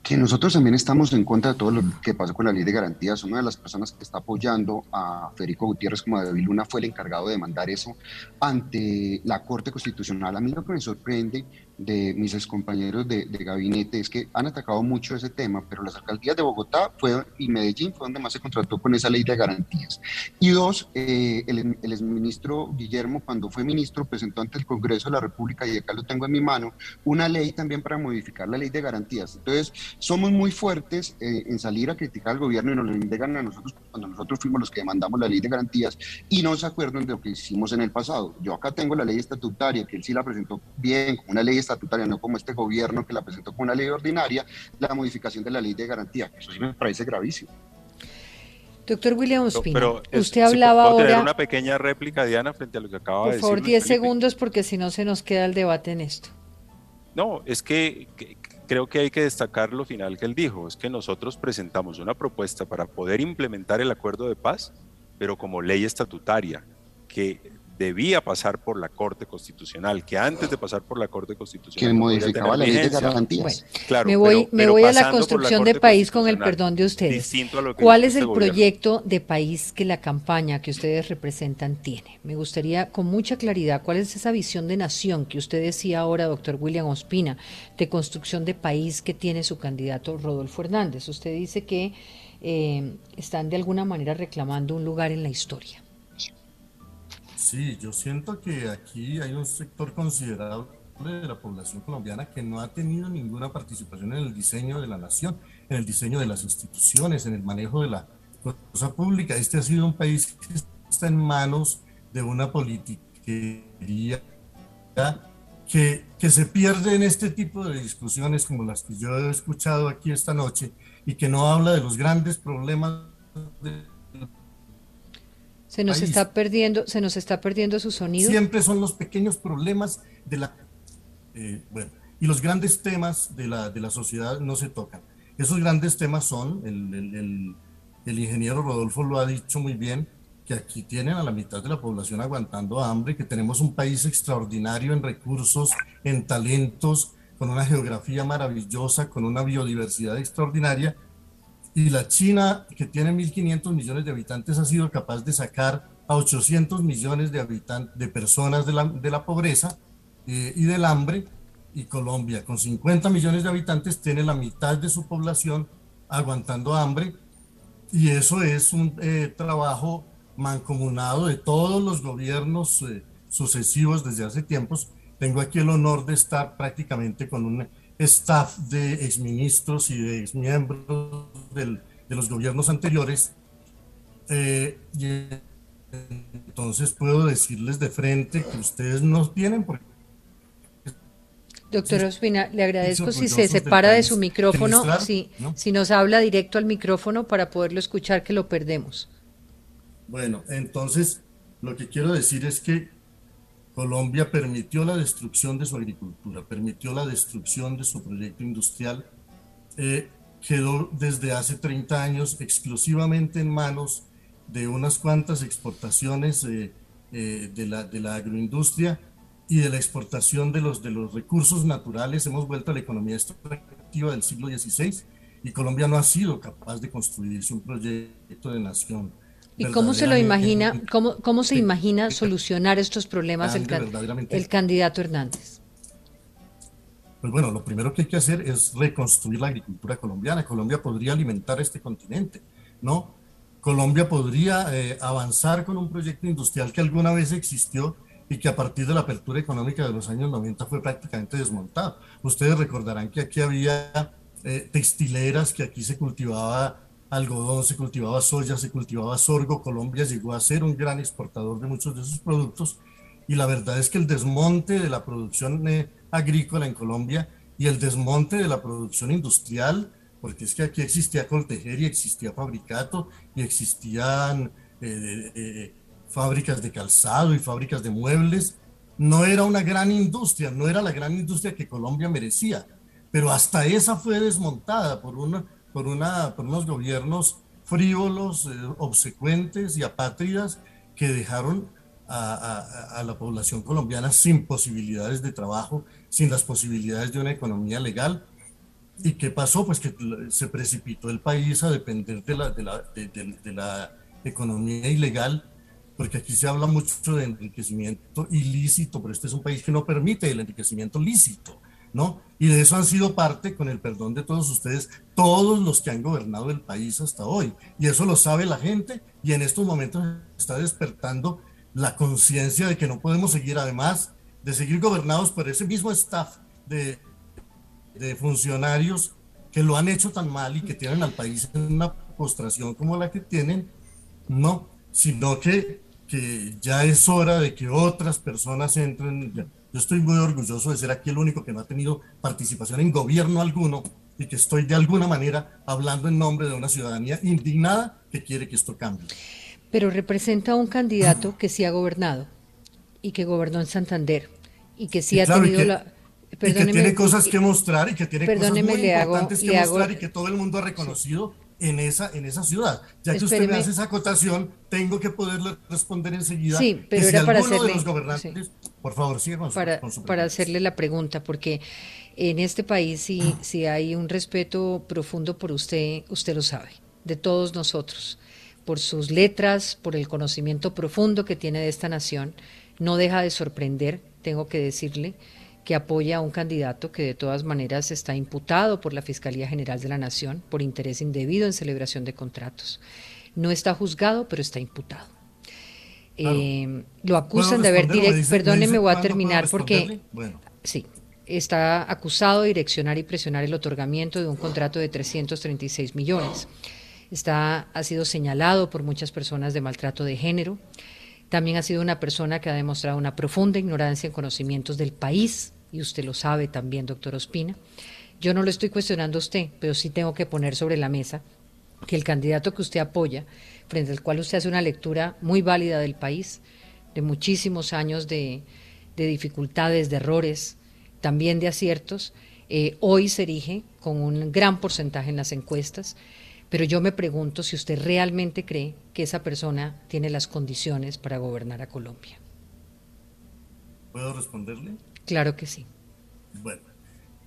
Que nosotros también estamos en contra de todo lo que pasó con la ley de garantías. Una de las personas que está apoyando a Federico Gutiérrez como David Luna fue el encargado de mandar eso ante la Corte Constitucional. A mí lo que me sorprende de mis excompañeros de, de gabinete es que han atacado mucho ese tema, pero las alcaldías de Bogotá fue, y Medellín fue donde más se contrató con esa ley de garantías. Y dos, eh, el, el exministro Guillermo, cuando fue ministro, presentó ante el Congreso de la República, y acá lo tengo en mi mano, una ley también para modificar la ley de garantías. Entonces, somos muy fuertes eh, en salir a criticar al gobierno y nos lo indican a nosotros cuando nosotros fuimos los que demandamos la ley de garantías y no se acuerdan de lo que hicimos en el pasado. Yo acá tengo la ley estatutaria, que él sí la presentó bien, como una ley estatutaria, no como este gobierno que la presentó como una ley ordinaria, la modificación de la ley de garantía. Eso sí me parece gravísimo. Doctor William Ospina, pero, usted hablaba ahora... tener una pequeña réplica, Diana, frente a lo que acaba de decir. Por favor, 10 segundos, porque si no se nos queda el debate en esto. No, es que, que creo que hay que destacar lo final que él dijo, es que nosotros presentamos una propuesta para poder implementar el acuerdo de paz, pero como ley estatutaria, que debía pasar por la Corte Constitucional, que antes de pasar por la Corte Constitucional... Que modificaba la ley de garantías. claro, me voy, me voy a la construcción de país con el perdón de ustedes. ¿Cuál es el este proyecto de país que la campaña que ustedes representan tiene? Me gustaría con mucha claridad, ¿cuál es esa visión de nación que usted decía ahora, doctor William Ospina, de construcción de país que tiene su candidato Rodolfo Hernández? Usted dice que eh, están de alguna manera reclamando un lugar en la historia. Sí, yo siento que aquí hay un sector considerable de la población colombiana que no ha tenido ninguna participación en el diseño de la nación, en el diseño de las instituciones, en el manejo de la cosa pública. Este ha sido un país que está en manos de una politiquería que, se pierde en este tipo de discusiones como las que yo he escuchado aquí esta noche y que no habla de los grandes problemas de se nos está perdiendo, se nos está perdiendo su sonido. Siempre son los pequeños problemas de la eh, bueno, y los grandes temas de la, de la sociedad no se tocan. Esos grandes temas son, el, el, el, ingeniero Rodolfo lo ha dicho muy bien, que aquí tienen a la mitad de la población aguantando hambre, que tenemos un país extraordinario en recursos, en talentos, con una geografía maravillosa, con una biodiversidad extraordinaria, y la China, que tiene 1.500 millones de habitantes, ha sido capaz de sacar a 800 millones de, de personas de la, de la pobreza eh, y del hambre, y Colombia, con 50 millones de habitantes, tiene la mitad de su población aguantando hambre, y eso es un eh, trabajo mancomunado de todos los gobiernos eh, sucesivos desde hace tiempos. Tengo aquí el honor de estar prácticamente con un staff de exministros y de exmiembros del, de los gobiernos anteriores. Eh, y entonces puedo decirles de frente que ustedes no tienen Doctor Ospina, le agradezco si se separa de su micrófono, si, si nos habla directo al micrófono para poderlo escuchar, que lo perdemos. Bueno, entonces lo que quiero decir es que Colombia permitió la destrucción de su agricultura, permitió la destrucción de su proyecto industrial, eh, quedó desde hace 30 años exclusivamente en manos de unas cuantas exportaciones eh, eh, de, la, agroindustria y de la exportación de los, de los recursos naturales. Hemos vuelto a la economía extractiva del siglo XVI y Colombia no ha sido capaz de construirse un proyecto de nación ¿Y cómo se lo imagina, cómo, cómo se imagina solucionar estos problemas el, el candidato Hernández? Pues bueno, lo primero que hay que hacer es reconstruir la agricultura colombiana. Colombia podría alimentar este continente, ¿no? Colombia podría eh, avanzar con un proyecto industrial que alguna vez existió y que a partir de la apertura económica de los años 90 fue prácticamente desmontado. Ustedes recordarán que aquí había eh, textileras, que aquí se cultivaba algodón, se cultivaba soya, se cultivaba sorgo. Colombia llegó a ser un gran exportador de muchos de esos productos y la verdad es que el desmonte de la producción eh, agrícola en Colombia y el desmonte de la producción industrial, porque es que aquí existía coltejer y existía fabricato y existían eh, eh, fábricas de calzado y fábricas de muebles, no era una gran industria, no era la gran industria que Colombia merecía, pero hasta esa fue desmontada por una por, una, por unos gobiernos frívolos, eh, obsecuentes y apátridas que dejaron a, a, la población colombiana sin posibilidades de trabajo, sin las posibilidades de una economía legal. ¿Y qué pasó? Pues que se precipitó el país a depender de la, de la, de, la economía ilegal, porque aquí se habla mucho de enriquecimiento ilícito, pero este es un país que no permite el enriquecimiento lícito, ¿no? Y de eso han sido parte, con el perdón de todos ustedes, todos los que han gobernado el país hasta hoy. Y eso lo sabe la gente y en estos momentos está despertando la conciencia de que no podemos seguir, además de seguir gobernados por ese mismo staff de de funcionarios que lo han hecho tan mal y que tienen al país en una postración como la que tienen, no, sino que, que ya es hora de que otras personas entren. Yo estoy muy orgulloso de ser aquí el único que no ha tenido participación en gobierno alguno y que estoy de alguna manera hablando en nombre de una ciudadanía indignada que quiere que esto cambie. Pero representa a un candidato que sí ha gobernado y que gobernó en Santander y que sí ha tenido la y que tiene cosas que mostrar y que tiene cosas muy importantes que mostrar y que todo el mundo ha reconocido en, esa, en esa ciudad. Ya que usted me hace esa acotación, tengo que poderle responder enseguida. Sí, pero era para hacerle, de los gobernantes, por favor, siga con para, para hacerle la pregunta, porque en este país si, si hay un respeto profundo por usted, usted lo sabe, de todos nosotros, por sus letras, por el conocimiento profundo que tiene de esta nación, no deja de sorprender, tengo que decirle, que apoya a un candidato que de todas maneras está imputado por la Fiscalía General de la Nación por interés indebido en celebración de contratos. No está juzgado, pero está imputado. Eh, lo acusan de haber directo, perdóneme, voy a terminar porque sí, está acusado de direccionar y presionar el otorgamiento de un contrato de 336 millones. Está, ha sido señalado por muchas personas de maltrato de género. También ha sido una persona que ha demostrado una profunda ignorancia en conocimientos del país, y usted lo sabe también, doctor Ospina. Yo no lo estoy cuestionando a usted, pero sí tengo que poner sobre la mesa que el candidato que usted apoya, frente al cual usted hace una lectura muy válida del país, de muchísimos años de, dificultades, de errores, también de aciertos, eh, hoy se erige con un gran porcentaje en las encuestas pero yo me pregunto si usted realmente cree que esa persona tiene las condiciones para gobernar a Colombia. ¿Puedo responderle? Claro que sí. Bueno,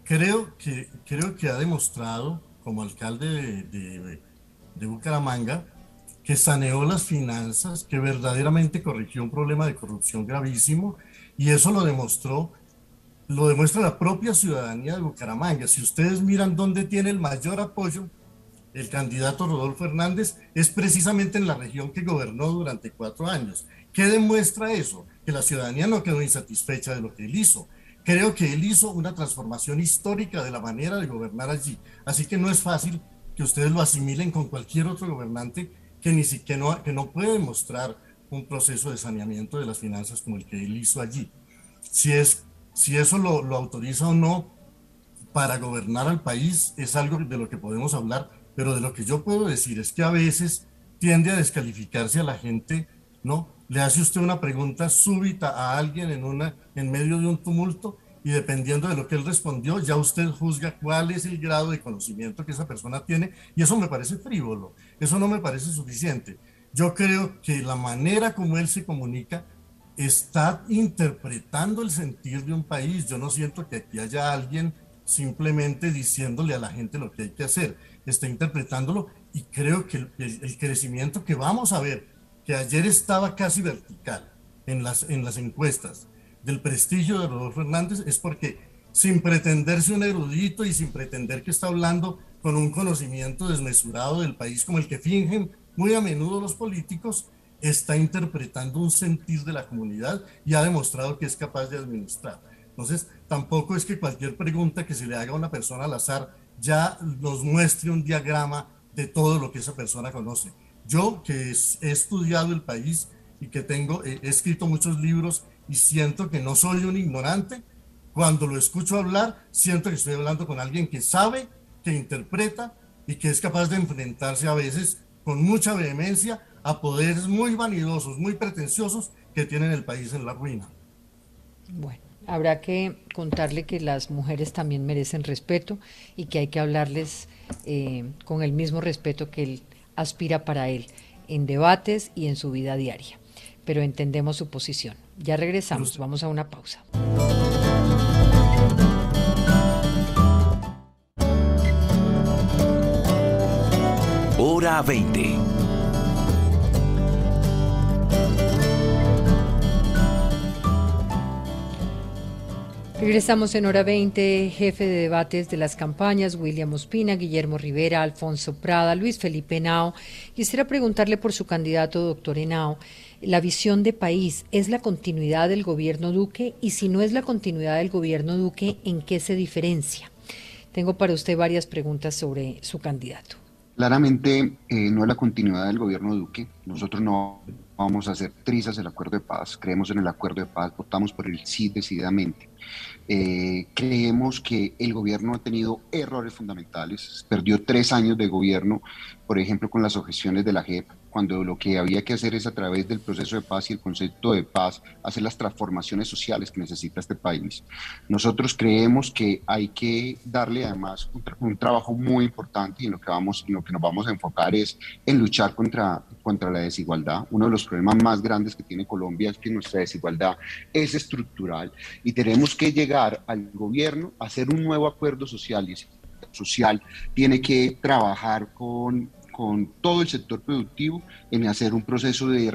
creo que, creo que ha demostrado como alcalde de, de Bucaramanga que saneó las finanzas, que verdaderamente corrigió un problema de corrupción gravísimo y eso lo demostró, lo demuestra la propia ciudadanía de Bucaramanga. Si ustedes miran dónde tiene el mayor apoyo el candidato Rodolfo Hernández es precisamente en la región que gobernó durante cuatro años. ¿Qué demuestra eso? Que la ciudadanía no quedó insatisfecha de lo que él hizo. Creo que él hizo una transformación histórica de la manera de gobernar allí. Así que no es fácil que ustedes lo asimilen con cualquier otro gobernante que ni siquiera no, que no puede mostrar un proceso de saneamiento de las finanzas como el que él hizo allí. Si, es, si eso lo, lo autoriza o no para gobernar al país es algo de lo que podemos hablar pero de lo que yo puedo decir es que a veces tiende a descalificarse a la gente, ¿no? Le hace usted una pregunta súbita a alguien en, una, en medio de un tumulto y dependiendo de lo que él respondió, ya usted juzga cuál es el grado de conocimiento que esa persona tiene y eso me parece frívolo, eso no me parece suficiente. Yo creo que la manera como él se comunica está interpretando el sentir de un país. Yo no siento que aquí haya alguien simplemente diciéndole a la gente lo que hay que hacer está interpretándolo y creo que el, crecimiento que vamos a ver, que ayer estaba casi vertical en las, en las encuestas del prestigio de Rodolfo Hernández, es porque sin pretenderse un erudito y sin pretender que está hablando con un conocimiento desmesurado del país como el que fingen muy a menudo los políticos, está interpretando un sentir de la comunidad y ha demostrado que es capaz de administrar. Entonces, tampoco es que cualquier pregunta que se le haga a una persona al azar ya nos muestre un diagrama de todo lo que esa persona conoce. Yo que he estudiado el país y que tengo, he escrito muchos libros y siento que no soy un ignorante, cuando lo escucho hablar, siento que estoy hablando con alguien que sabe, que interpreta y que es capaz de enfrentarse a veces con mucha vehemencia a poderes muy vanidosos, muy pretenciosos que tienen el país en la ruina. Bueno. Habrá que contarle que las mujeres también merecen respeto y que hay que hablarles eh, con el mismo respeto que él aspira para él en debates y en su vida diaria. Pero entendemos su posición. Ya regresamos, vamos a una pausa. Hora 20 Regresamos en hora 20, jefe de debates de las campañas, William Ospina, Guillermo Rivera, Alfonso Prada, Luis Felipe Henao. Quisiera preguntarle por su candidato, doctor Henao, la visión de país, ¿es la continuidad del gobierno Duque? Y si no es la continuidad del gobierno Duque, ¿en qué se diferencia? Tengo para usted varias preguntas sobre su candidato. Claramente eh, no es la continuidad del gobierno Duque. Nosotros no vamos a hacer trizas el acuerdo de paz, creemos en el acuerdo de paz, votamos por el sí decididamente. Eh, creemos que el gobierno ha tenido errores fundamentales, perdió tres años de gobierno, por ejemplo, con las objeciones de la JEP, cuando lo que había que hacer es a través del proceso de paz y el concepto de paz, hacer las transformaciones sociales que necesita este país. Nosotros creemos que hay que darle además un, trabajo muy importante y en lo que, vamos, en lo que nos vamos a enfocar es en luchar contra, contra la desigualdad. Uno de los problemas más grandes que tiene Colombia es que nuestra desigualdad es estructural y tenemos que llegar al gobierno a hacer un nuevo acuerdo social y social tiene que trabajar con con todo el sector productivo en hacer un proceso de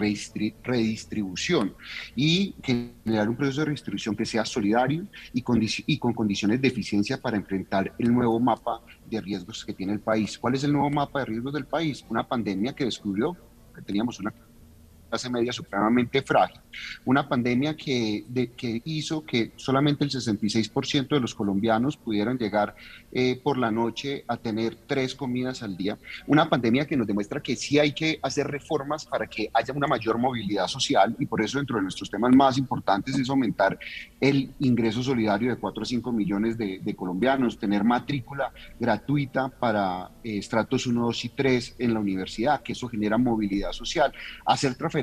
redistribución y generar un proceso de redistribución que sea solidario y, con condiciones de eficiencia para enfrentar el nuevo mapa de riesgos que tiene el país. ¿Cuál es el nuevo mapa de riesgos del país? Una pandemia que descubrió que teníamos una clase media supremamente frágil. Una pandemia que, que hizo que solamente el 66% de los colombianos pudieran llegar eh, por la noche a tener tres comidas al día. Una pandemia que nos demuestra que sí hay que hacer reformas para que haya una mayor movilidad social y por eso dentro de nuestros temas más importantes es aumentar el ingreso solidario de 4 a 5 millones de, colombianos, tener matrícula gratuita para eh, estratos 1, 2 y 3 en la universidad, que eso genera movilidad social, hacer transferencias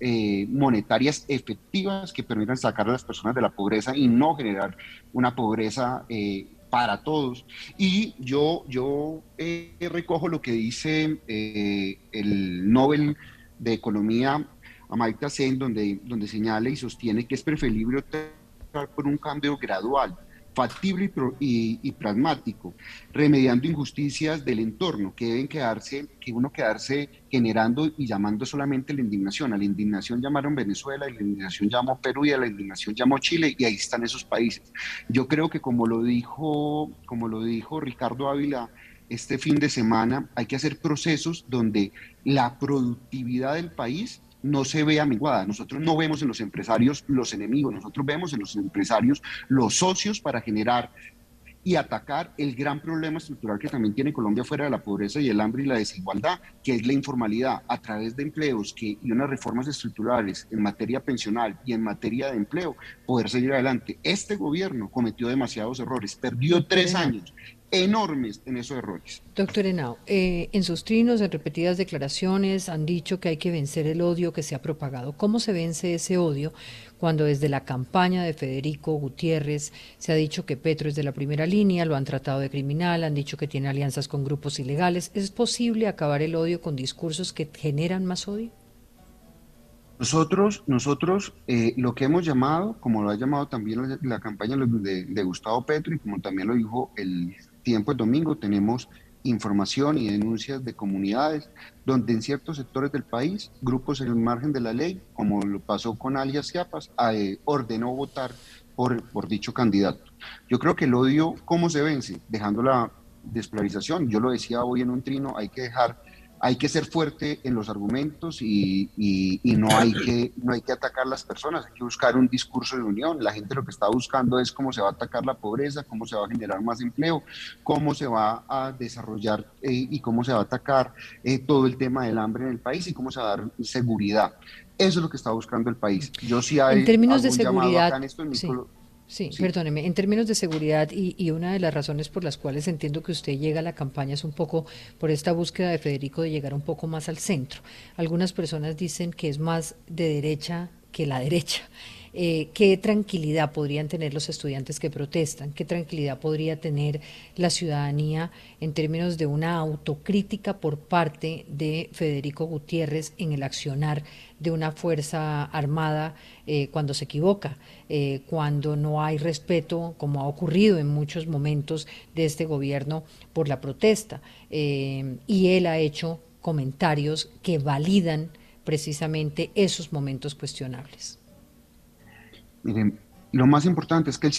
eh, monetarias efectivas que permitan sacar a las personas de la pobreza y no generar una pobreza eh, para todos. Y yo, yo eh, recojo lo que dice el Nobel de Economía, Amartya Sen, donde, donde señala y sostiene que es preferible optar por un cambio gradual factible y, pragmático, remediando injusticias del entorno que deben quedarse, que uno quedarse generando y llamando solamente la indignación. A la indignación llamaron Venezuela, a la indignación llamó Perú y a la indignación llamó Chile y ahí están esos países. Yo creo que como lo dijo, como lo dijo Ricardo Ávila, este fin de semana hay que hacer procesos donde la productividad del país no se ve amiguada. Nosotros no vemos en los empresarios los enemigos, nosotros vemos en los empresarios los socios para generar y atacar el gran problema estructural que también tiene Colombia fuera de la pobreza y el hambre y la desigualdad, que es la informalidad, a través de empleos que, y unas reformas estructurales en materia pensional y en materia de empleo, poder seguir adelante. Este gobierno cometió demasiados errores, perdió tres años enormes en esos errores. Doctor Henao, eh, en sus trinos, en repetidas declaraciones, han dicho que hay que vencer el odio que se ha propagado. ¿Cómo se vence ese odio cuando desde la campaña de Federico Gutiérrez se ha dicho que Petro es de la primera línea, lo han tratado de criminal, han dicho que tiene alianzas con grupos ilegales? ¿Es posible acabar el odio con discursos que generan más odio? Nosotros, nosotros eh, lo que hemos llamado, como lo ha llamado también la, campaña de, de, Gustavo Petro y como también lo dijo el tiempo el domingo tenemos información y denuncias de comunidades donde en ciertos sectores del país, grupos en el margen de la ley, como lo pasó con alias Chiapas, eh, ordenó votar por, dicho candidato. Yo creo que el odio, ¿cómo se vence? Dejando la despolarización. Yo lo decía hoy en un trino, hay que dejar hay que ser fuerte en los argumentos y, no, hay que, no hay que atacar a las personas, hay que buscar un discurso de unión. La gente lo que está buscando es cómo se va a atacar la pobreza, cómo se va a generar más empleo, cómo se va a desarrollar eh, y cómo se va a atacar eh, todo el tema del hambre en el país y cómo se va a dar seguridad. Eso es lo que está buscando el país. Yo sí hay en términos de seguridad, Sí, perdóneme, en términos de seguridad y, y, una de las razones por las cuales entiendo que usted llega a la campaña es un poco por esta búsqueda de Federico de llegar un poco más al centro. Algunas personas dicen que es más de derecha que la derecha. Eh, ¿Qué tranquilidad podrían tener los estudiantes que protestan? ¿Qué tranquilidad podría tener la ciudadanía en términos de una autocrítica por parte de Federico Gutiérrez en el accionar de una fuerza armada eh, cuando se equivoca, eh, cuando no hay respeto, como ha ocurrido en muchos momentos de este gobierno por la protesta? y él ha hecho comentarios que validan precisamente esos momentos cuestionables? Miren, lo más importante es que el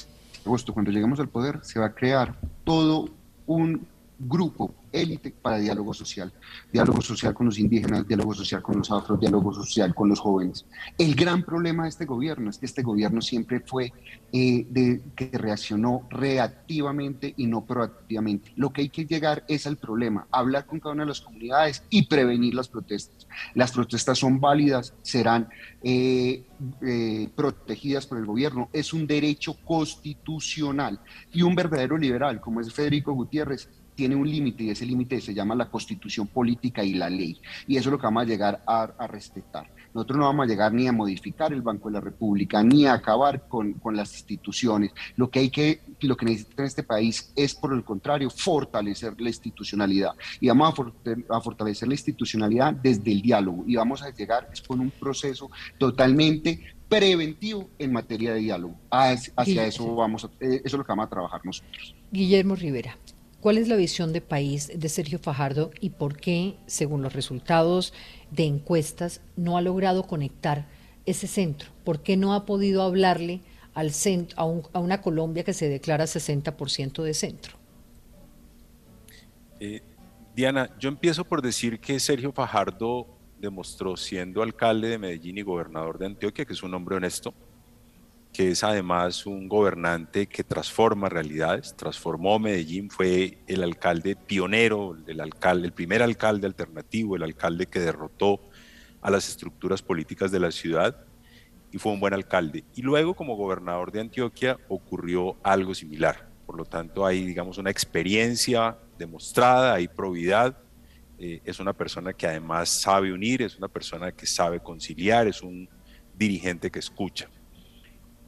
agosto, cuando lleguemos al poder, se va a crear todo un grupo élite para diálogo social. Diálogo social con los indígenas, diálogo social con los afros, diálogo social con los jóvenes. El gran problema de este gobierno es que este gobierno siempre fue eh, de, que reaccionó reactivamente y no proactivamente. Lo que hay que llegar es al problema, hablar con cada una de las comunidades y prevenir las protestas. Las protestas son válidas, serán eh, eh, protegidas por el gobierno. Es un derecho constitucional y un verdadero liberal, como es Federico Gutiérrez, tiene un límite y ese límite se llama la constitución política y la ley. Y eso es lo que vamos a llegar a, respetar. Nosotros no vamos a llegar ni a modificar el Banco de la República, ni a acabar con, con las instituciones. Lo que hay que, lo que necesita en este país es, por el contrario, fortalecer la institucionalidad. Y vamos a, fortalecer la institucionalidad desde el diálogo. Y vamos a llegar con un proceso totalmente preventivo en materia de diálogo. Hacia, eso vamos eh, eso es lo que vamos a trabajar nosotros. Guillermo Rivera. ¿Cuál es la visión de país de Sergio Fajardo y por qué, según los resultados de encuestas, no ha logrado conectar ese centro? ¿Por qué no ha podido hablarle al centro, a, una Colombia que se declara 60% de centro? Eh, Diana, yo empiezo por decir que Sergio Fajardo demostró, siendo alcalde de Medellín y gobernador de Antioquia, que es un hombre honesto, que es además un gobernante que transforma realidades, transformó Medellín, fue el alcalde pionero, el, primer alcalde alternativo, el alcalde que derrotó a las estructuras políticas de la ciudad y fue un buen alcalde. Y luego como gobernador de Antioquia ocurrió algo similar. Por lo tanto hay, digamos, una experiencia demostrada, hay probidad. Eh, es una persona que además sabe unir, es una persona que sabe conciliar, es un dirigente que escucha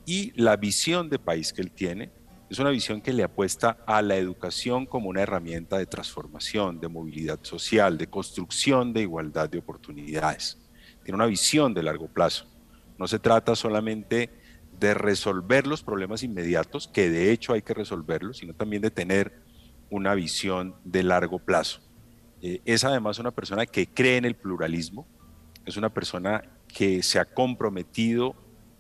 y la visión de país que él tiene es una visión que le apuesta a la educación como una herramienta de transformación, de movilidad social, de construcción de igualdad de oportunidades. Tiene una visión de largo plazo. No se trata solamente de resolver los problemas inmediatos, que de hecho hay que resolverlos, sino también de tener una visión de largo plazo. Eh, es además una persona que cree en el pluralismo, es una persona que se ha comprometido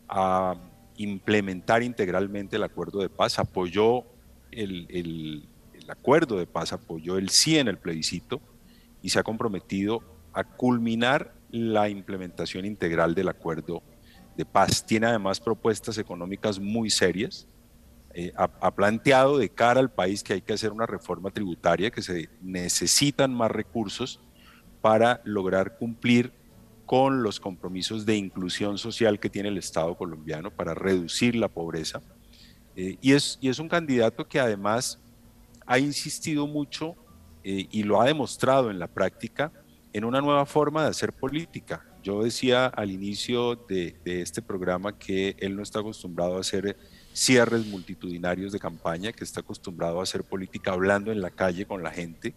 a implementar integralmente el acuerdo de paz, apoyó el, el, acuerdo de paz, apoyó el sí en el plebiscito y se ha comprometido a culminar la implementación integral del acuerdo de paz. Tiene además propuestas económicas muy serias. Eh, ha, planteado de cara al país que hay que hacer una reforma tributaria, que se necesitan más recursos para lograr cumplir con los compromisos de inclusión social que tiene el Estado colombiano para reducir la pobreza. Eh, y, es, y es un candidato que además ha insistido mucho eh, y lo ha demostrado en la práctica en una nueva forma de hacer política. Yo decía al inicio de, de este programa que él no está acostumbrado a hacer cierres multitudinarios de campaña, que está acostumbrado a hacer política hablando en la calle con la gente.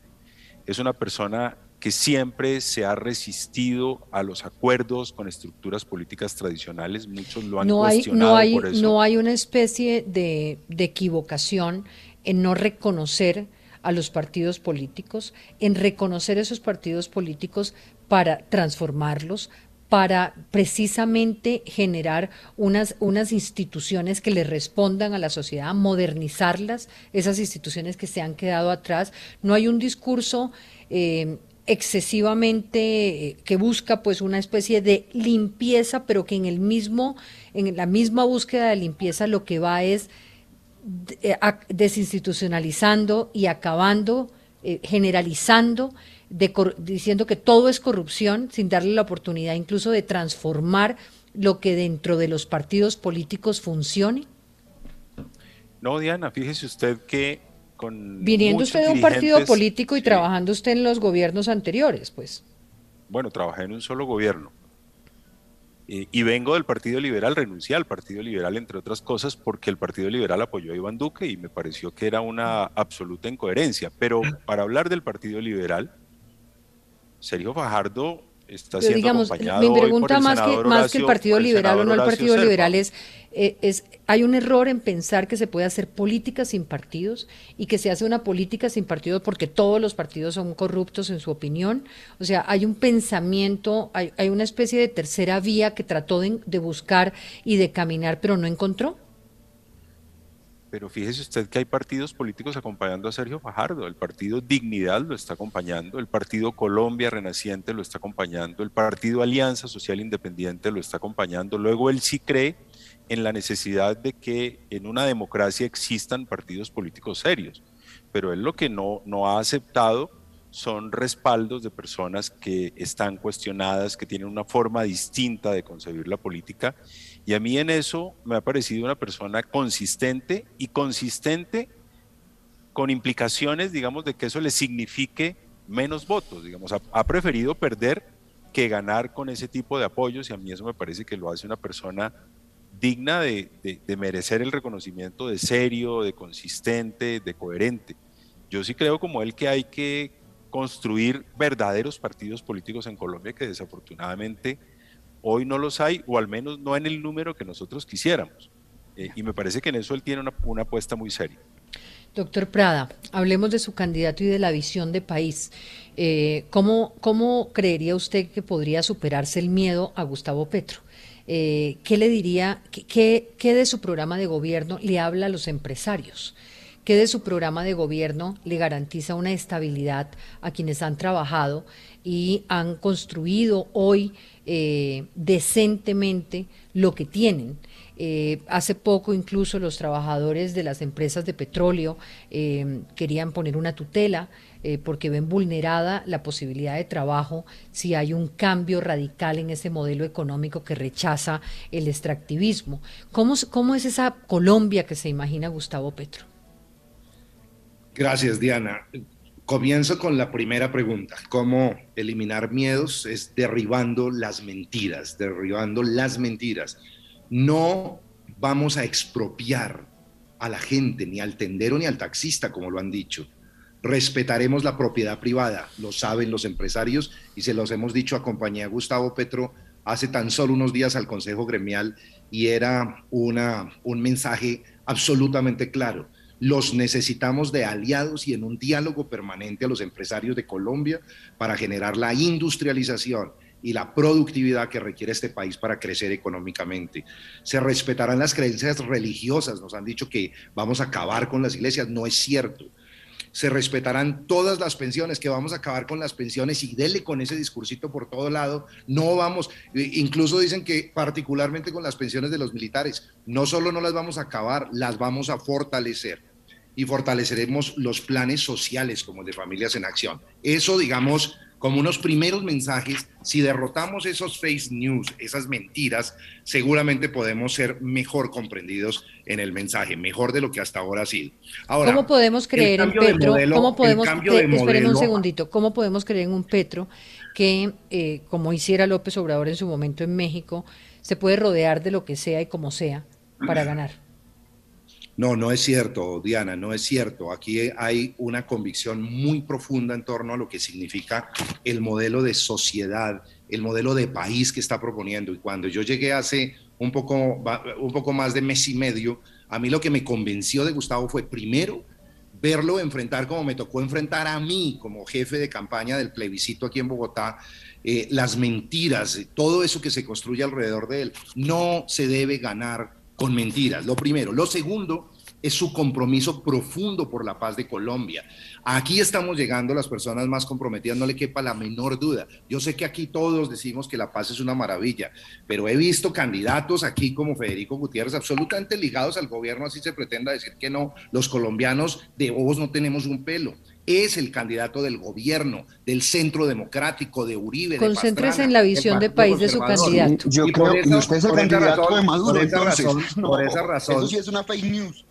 Es una persona que siempre se ha resistido a los acuerdos con estructuras políticas tradicionales, muchos lo han no cuestionado hay, no hay, por eso. No hay una especie de, de equivocación en no reconocer a los partidos políticos, en reconocer esos partidos políticos para transformarlos, para precisamente generar unas, unas instituciones que le respondan a la sociedad, modernizarlas, esas instituciones que se han quedado atrás. No hay un discurso eh, excesivamente eh, que busca pues una especie de limpieza, pero que en el mismo en la misma búsqueda de limpieza lo que va es eh, desinstitucionalizando y acabando eh, generalizando diciendo que todo es corrupción sin darle la oportunidad incluso de transformar lo que dentro de los partidos políticos funcione? No, Diana, fíjese usted que Viniendo usted de un partido político y trabajando usted en los gobiernos anteriores, pues. Bueno, trabajé en un solo gobierno. y vengo del Partido Liberal, renuncié al Partido Liberal, entre otras cosas, porque el Partido Liberal apoyó a Iván Duque y me pareció que era una absoluta incoherencia. Pero para hablar del Partido Liberal, Sergio Fajardo está siendo digamos, acompañado mi pregunta hoy por el más que más que el Partido el Liberal o no el Partido. Liberal es, eh, es hay un error en pensar que se puede hacer política sin partidos y que se hace una política sin partidos porque todos los partidos son corruptos en su opinión. O sea, hay un pensamiento, hay, hay una especie de tercera vía que trató de, de buscar y de caminar, pero no encontró. Pero fíjese usted que hay partidos políticos acompañando a Sergio Fajardo. El partido Dignidad lo está acompañando, el partido Colombia Renaciente lo está acompañando, el partido Alianza Social Independiente lo está acompañando. Luego él sí cree en la necesidad de que en una democracia existan partidos políticos serios. Pero él lo que no, no ha aceptado son respaldos de personas que están cuestionadas, que tienen una forma distinta de concebir la política. Y a mí en eso me ha parecido una persona consistente y consistente con implicaciones, digamos, de que eso le signifique menos votos. Digamos, ha, ha preferido perder que ganar con ese tipo de apoyos y a mí eso me parece que lo hace una persona digna de, de, de merecer el reconocimiento de serio, de consistente, de coherente. Yo sí creo como él que hay que construir verdaderos partidos políticos en Colombia que desafortunadamente hoy no los hay, o al menos no en el número que nosotros quisiéramos. Eh, y me parece que en eso él tiene una, una apuesta muy seria. Doctor Prada, hablemos de su candidato y de la visión de país. Eh, ¿cómo, ¿Cómo creería usted que podría superarse el miedo a Gustavo Petro? Eh, ¿Qué le diría, qué, qué, qué de su programa de gobierno le habla a los empresarios? ¿Qué de su programa de gobierno le garantiza una estabilidad a quienes han trabajado y han construido hoy eh, decentemente lo que tienen? Eh, hace poco incluso los trabajadores de las empresas de petróleo eh, querían poner una tutela porque ven vulnerada la posibilidad de trabajo si hay un cambio radical en ese modelo económico que rechaza el extractivismo. ¿Cómo, cómo es esa Colombia que se imagina Gustavo Petro? Gracias, Diana. Comienzo con la primera pregunta. ¿Cómo eliminar miedos? Es derribando las mentiras, derribando las mentiras. No vamos a expropiar a la gente, ni al tendero ni al taxista, como lo han dicho. Respetaremos la propiedad privada, lo saben los empresarios y se los hemos dicho a compañía Gustavo Petro hace tan solo unos días al Consejo Gremial y era una, un mensaje absolutamente claro los necesitamos de aliados y en un diálogo permanente a los empresarios de Colombia para generar la industrialización y la productividad que requiere este país para crecer económicamente. Se respetarán las creencias religiosas, nos han dicho que vamos a acabar con las iglesias, no es cierto. Se respetarán todas las pensiones, que vamos a acabar con las pensiones y dele con ese discursito por todo lado. No vamos, incluso dicen que particularmente con las pensiones de los militares, no solo no las vamos a acabar, las vamos a fortalecer y fortaleceremos los planes sociales como de Familias en Acción. Eso, digamos, como unos primeros mensajes, si derrotamos esos fake news, esas mentiras, seguramente podemos ser mejor comprendidos en el mensaje, mejor de lo que hasta ahora ha sido. Ahora, ¿Cómo podemos creer en Petro? Modelo, ¿Cómo podemos, de un segundito, ¿cómo podemos creer en un Petro que, eh, como hiciera López Obrador en su momento en México, se puede rodear de lo que sea y como sea para ganar? No, no es cierto, Diana, no es cierto. Aquí hay una convicción muy profunda en torno a lo que significa el modelo de sociedad, el modelo de país que está proponiendo. Y cuando yo llegué hace un poco, un poco más de mes y medio, a mí lo que me convenció de Gustavo fue primero verlo enfrentar como me tocó enfrentar a mí como jefe de campaña del plebiscito aquí en Bogotá, eh, las mentiras, todo eso que se construye alrededor de él. No se debe ganar con mentiras, lo primero. Lo segundo es su compromiso profundo por la paz de Colombia. Aquí estamos llegando las personas más comprometidas, no le quepa la menor duda. Yo sé que aquí todos decimos que la paz es una maravilla, pero he visto candidatos aquí como Federico Gutiérrez absolutamente ligados al gobierno, así se pretenda decir que no, los colombianos de vos no tenemos un pelo. Es el candidato del gobierno, del centro democrático, de Uribe. Concéntrese de Pastrana, en la visión de país de su candidato. Yo Y creo por que usted es el por esa candidato razón- de Maduro, por esa entonces. razón- No, por esa razón. Eso sí es una fake news.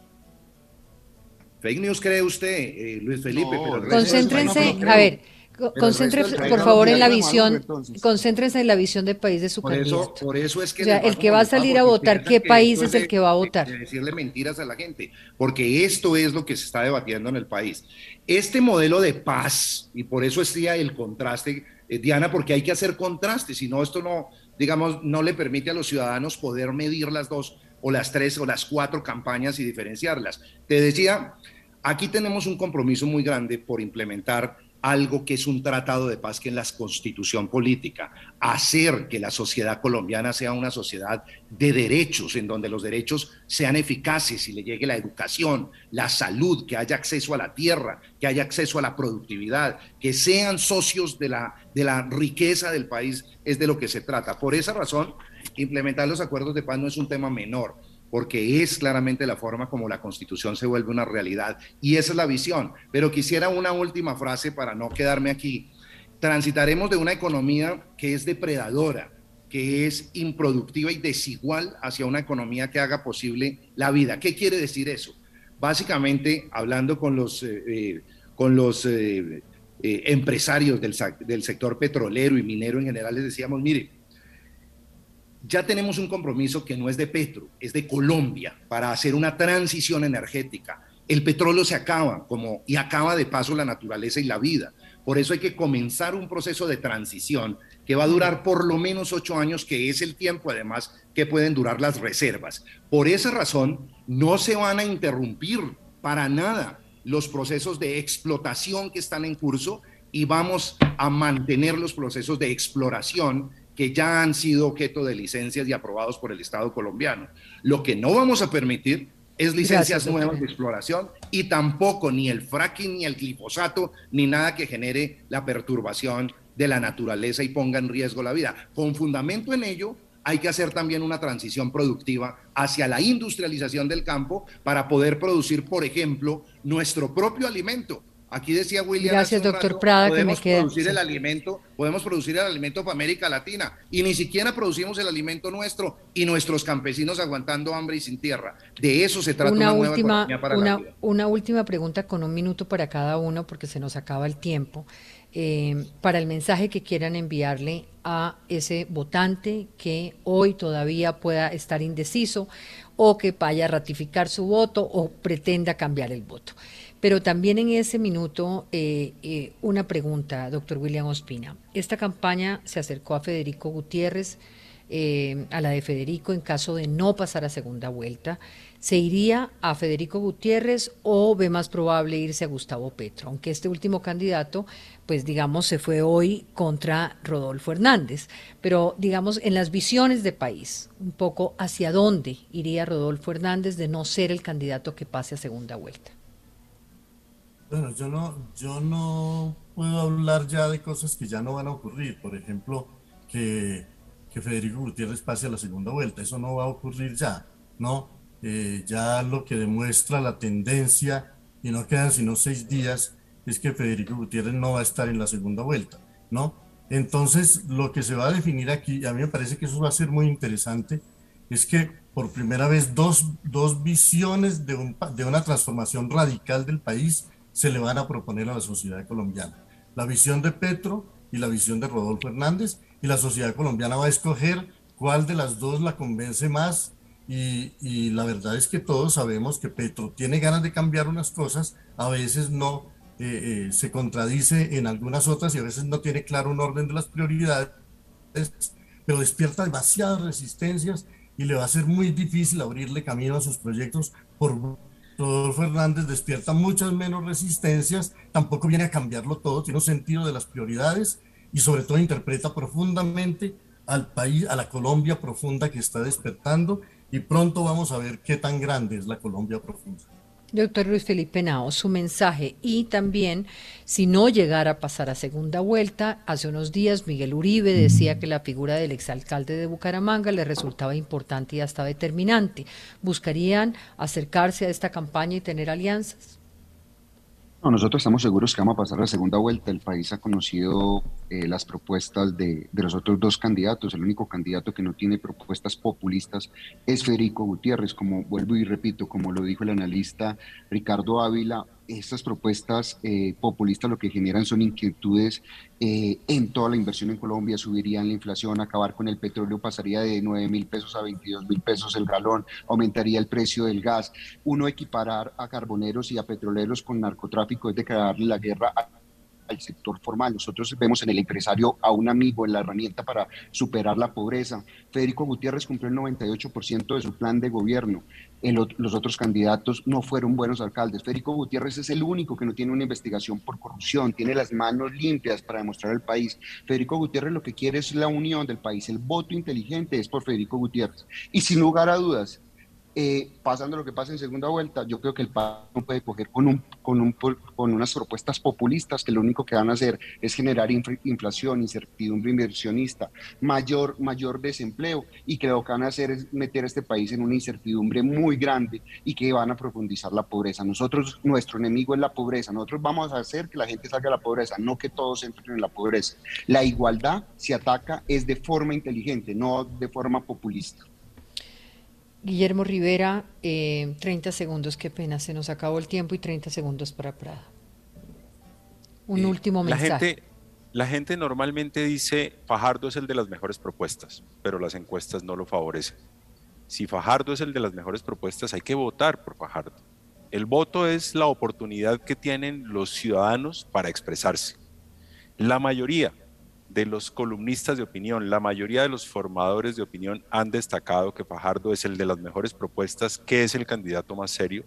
Fake news cree usted, eh, Luis Felipe, No, pero Concéntrense, no, a ver, co- Pero el concéntrense resto del por favor en la visión, concéntrense en la visión de país de su Por eso, candidato. por eso es que O sea, el que va a salir a votar, ¿qué país es el que va a votar? de decirle mentiras a la gente, porque esto es lo que se está debatiendo en el país. Este modelo de paz, y por eso está el contraste eh, Diana, porque hay que hacer contrastes, si no, esto no, digamos, no le permite a los ciudadanos poder medir las dos o las tres o las cuatro campañas y diferenciarlas. Te decía, aquí tenemos un compromiso muy grande por implementar algo que es un tratado de paz, que es la constitución política, hacer que la sociedad colombiana sea una sociedad de derechos, en donde los derechos sean eficaces y le llegue la educación, la salud, que haya acceso a la tierra, que haya acceso a la productividad, que sean socios de la, de la riqueza del país, es de lo que se trata. Por esa razón, implementar los acuerdos de paz no es un tema menor porque es claramente la forma como la constitución se vuelve una realidad y esa es la visión. Pero quisiera una última frase para no quedarme aquí. Transitaremos de una economía que es depredadora, que es improductiva y desigual hacia una economía que haga posible la vida. ¿Qué quiere decir eso? Básicamente, hablando con los, eh, eh, con los eh, empresarios del, del sector petrolero y minero en general, les decíamos, mire, ya tenemos un compromiso que no es de Petro, es de Colombia para hacer una transición energética. El petróleo se acaba, como y acaba de paso la naturaleza y la vida. Por eso hay que comenzar un proceso de transición que va a durar por lo menos ocho años, que es el tiempo además que pueden durar las reservas. Por esa razón, no se van a interrumpir para nada los procesos de explotación que están en curso y vamos a mantener los procesos de exploración que ya han sido objeto de licencias y aprobados por el Estado colombiano. Lo que no vamos a permitir es licencias nuevas de exploración y tampoco ni el fracking, ni el glifosato, ni nada que genere la perturbación de la naturaleza y ponga en riesgo la vida. Con fundamento en ello, hay que hacer también una transición productiva hacia la industrialización del campo para poder producir, por ejemplo, nuestro propio alimento Aquí decía William. Gracias, doctor Prada, que me quede. producir el alimento, podemos producir el alimento para América Latina y ni siquiera producimos el alimento nuestro y nuestros campesinos aguantando hambre y sin tierra. De eso se trata una, última, una, una última pregunta con un minuto para cada uno porque se nos acaba el tiempo. Eh, para el mensaje que quieran enviarle a ese votante que hoy todavía pueda estar indeciso o que vaya a ratificar su voto o pretenda cambiar el voto. Pero también en ese minuto, eh, eh, una pregunta, doctor William Ospina. Esta campaña se acercó a Federico Gutiérrez, eh, a la de Federico, en caso de no pasar a segunda vuelta. ¿Se iría a Federico Gutiérrez o ve más probable irse a Gustavo Petro? Aunque este último candidato, pues digamos, se fue hoy contra Rodolfo Hernández. Pero digamos, en las visiones de país, un poco hacia dónde iría Rodolfo Hernández de no ser el candidato que pase a segunda vuelta. Bueno, yo no, yo no puedo hablar ya de cosas que ya no van a ocurrir. Por ejemplo, que, que Federico Gutiérrez pase a la segunda vuelta. Eso no va a ocurrir ya, ¿no? Eh, ya lo que demuestra la tendencia, y no quedan sino seis días, es que Federico Gutiérrez no va a estar en la segunda vuelta, ¿no? Entonces, lo que se va a definir aquí, a mí me parece que eso va a ser muy interesante, es que por primera vez dos, dos visiones de, un, de una transformación radical del país se le van a proponer a la sociedad colombiana. La visión de Petro y la visión de Rodolfo Hernández y la sociedad colombiana va a escoger cuál de las dos la convence más y, la verdad es que todos sabemos que Petro tiene ganas de cambiar unas cosas, a veces no eh, eh, se contradice en algunas otras y a veces no tiene claro un orden de las prioridades, pero despierta demasiadas resistencias y le va a ser muy difícil abrirle camino a sus proyectos por Rodolfo Hernández despierta muchas menos resistencias, tampoco viene a cambiarlo todo, tiene un sentido de las prioridades y sobre todo interpreta profundamente al país, a la Colombia profunda que está despertando y pronto vamos a ver qué tan grande es la Colombia profunda. Doctor Luis Felipe Nao, su mensaje y también si no llegara a pasar a segunda vuelta, hace unos días Miguel Uribe decía que la figura del exalcalde de Bucaramanga le resultaba importante y hasta determinante. ¿Buscarían acercarse a esta campaña y tener alianzas? No, nosotros estamos seguros que vamos a pasar la segunda vuelta. El país ha conocido eh, las propuestas de, de, los otros dos candidatos. El único candidato que no tiene propuestas populistas es Federico Gutiérrez. Como vuelvo y repito, como lo dijo el analista Ricardo Ávila, estas propuestas eh, populistas lo que generan son inquietudes eh, en toda la inversión en Colombia, subirían la inflación, acabar con el petróleo pasaría de 9 mil pesos a 22 mil pesos el galón, aumentaría el precio del gas. Uno equiparar a carboneros y a petroleros con narcotráfico es declararle la guerra a al sector formal. Nosotros vemos en el empresario a un amigo, en la herramienta para superar la pobreza. Federico Gutiérrez cumplió el 98% de su plan de gobierno. los otros candidatos no fueron buenos alcaldes. Federico Gutiérrez es el único que no tiene una investigación por corrupción, tiene las manos limpias para demostrar al país. Federico Gutiérrez lo que quiere es la unión del país. El voto inteligente es por Federico Gutiérrez. Y sin lugar a dudas, eh, pasando lo que pasa en segunda vuelta, yo creo que el país no puede coger con, un, con, un, con unas propuestas populistas que lo único que van a hacer es generar inflación, incertidumbre inversionista, mayor, mayor desempleo y que lo que van a hacer es meter a este país en una incertidumbre muy grande y que van a profundizar la pobreza. Nosotros, nuestro enemigo es la pobreza, nosotros vamos a hacer que la gente salga de la pobreza, no que todos entren en la pobreza. La igualdad se ataca es de forma inteligente, no de forma populista. Guillermo Rivera, 30 eh, segundos, qué pena, se nos acabó el tiempo y 30 segundos para Prada. Un último mensaje. La gente, la gente normalmente dice Fajardo es el de las mejores propuestas, pero las encuestas no lo favorecen. Si Fajardo es el de las mejores propuestas, hay que votar por Fajardo. El voto es la oportunidad que tienen los ciudadanos para expresarse. La mayoría, de los columnistas de opinión, la mayoría de los formadores de opinión han destacado que Fajardo es el de las mejores propuestas, que es el candidato más serio.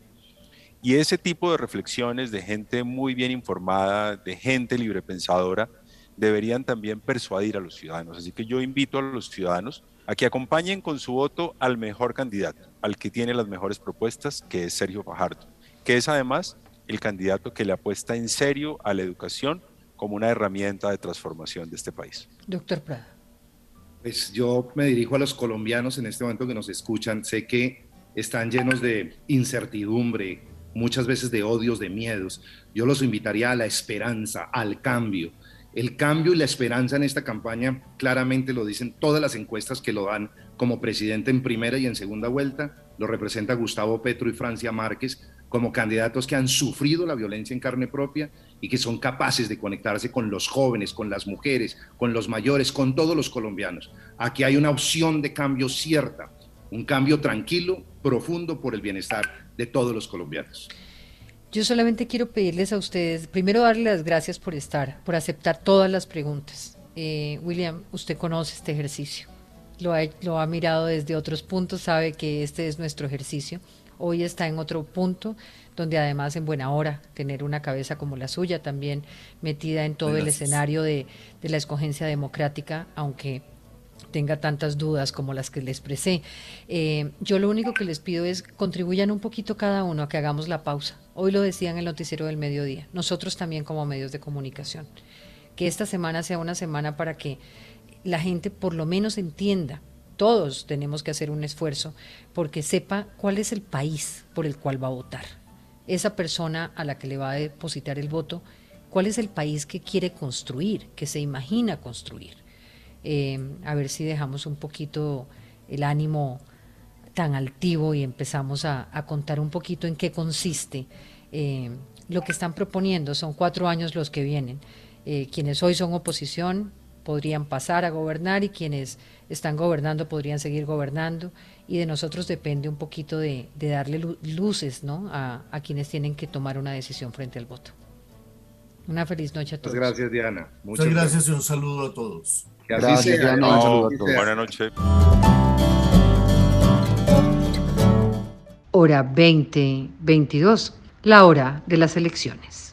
Y ese tipo de reflexiones de gente muy bien informada, de gente librepensadora, deberían también persuadir a los ciudadanos. Así que yo invito a los ciudadanos a que acompañen con su voto al mejor candidato, al que tiene las mejores propuestas, que es Sergio Fajardo, que es además el candidato que le apuesta en serio a la educación como una herramienta de transformación de este país. Doctor Prada. Pues yo me dirijo a los colombianos en este momento que nos escuchan. Sé que están llenos de incertidumbre, muchas veces de odios, de miedos. Yo los invitaría a la esperanza, al cambio. El cambio y la esperanza en esta campaña claramente lo dicen todas las encuestas que lo dan como presidente en primera y en segunda vuelta. Lo representa Gustavo Petro y Francia Márquez como candidatos que han sufrido la violencia en carne propia y que son capaces de conectarse con los jóvenes, con las mujeres, con los mayores, con todos los colombianos. Aquí hay una opción de cambio cierta, un cambio tranquilo, profundo por el bienestar de todos los colombianos. Yo solamente quiero pedirles a ustedes, primero darles las gracias por estar, por aceptar todas las preguntas. Eh, William, usted conoce este ejercicio, lo lo ha mirado desde otros puntos, sabe que este es nuestro ejercicio hoy está en otro punto, donde además en buena hora tener una cabeza como la suya también metida en todo el escenario de, la escogencia democrática, aunque tenga tantas dudas como las que le expresé. Eh, yo lo único que les pido es contribuyan un poquito cada uno a que hagamos la pausa. Hoy lo decía en el noticiero del mediodía, nosotros también como medios de comunicación, que esta semana sea una semana para que la gente por lo menos entienda todos tenemos que hacer un esfuerzo porque sepa cuál es el país por el cual va a votar. Esa persona a la que le va a depositar el voto, cuál es el país que quiere construir, que se imagina construir. Eh, a ver si dejamos un poquito el ánimo tan altivo y empezamos a, contar un poquito en qué consiste eh, lo que están proponiendo. Son cuatro años los que vienen. Eh, quienes hoy son oposición podrían pasar a gobernar y quienes están gobernando podrían seguir gobernando y de nosotros depende un poquito de, darle luces ¿no? a, quienes tienen que tomar una decisión frente al voto. Una feliz noche a todos. Muchas gracias, Diana. Muchas, gracias, y un saludo a todos. gracias, Diana. un saludo a todos. Buenas noches. Hora 2022, la hora de las elecciones.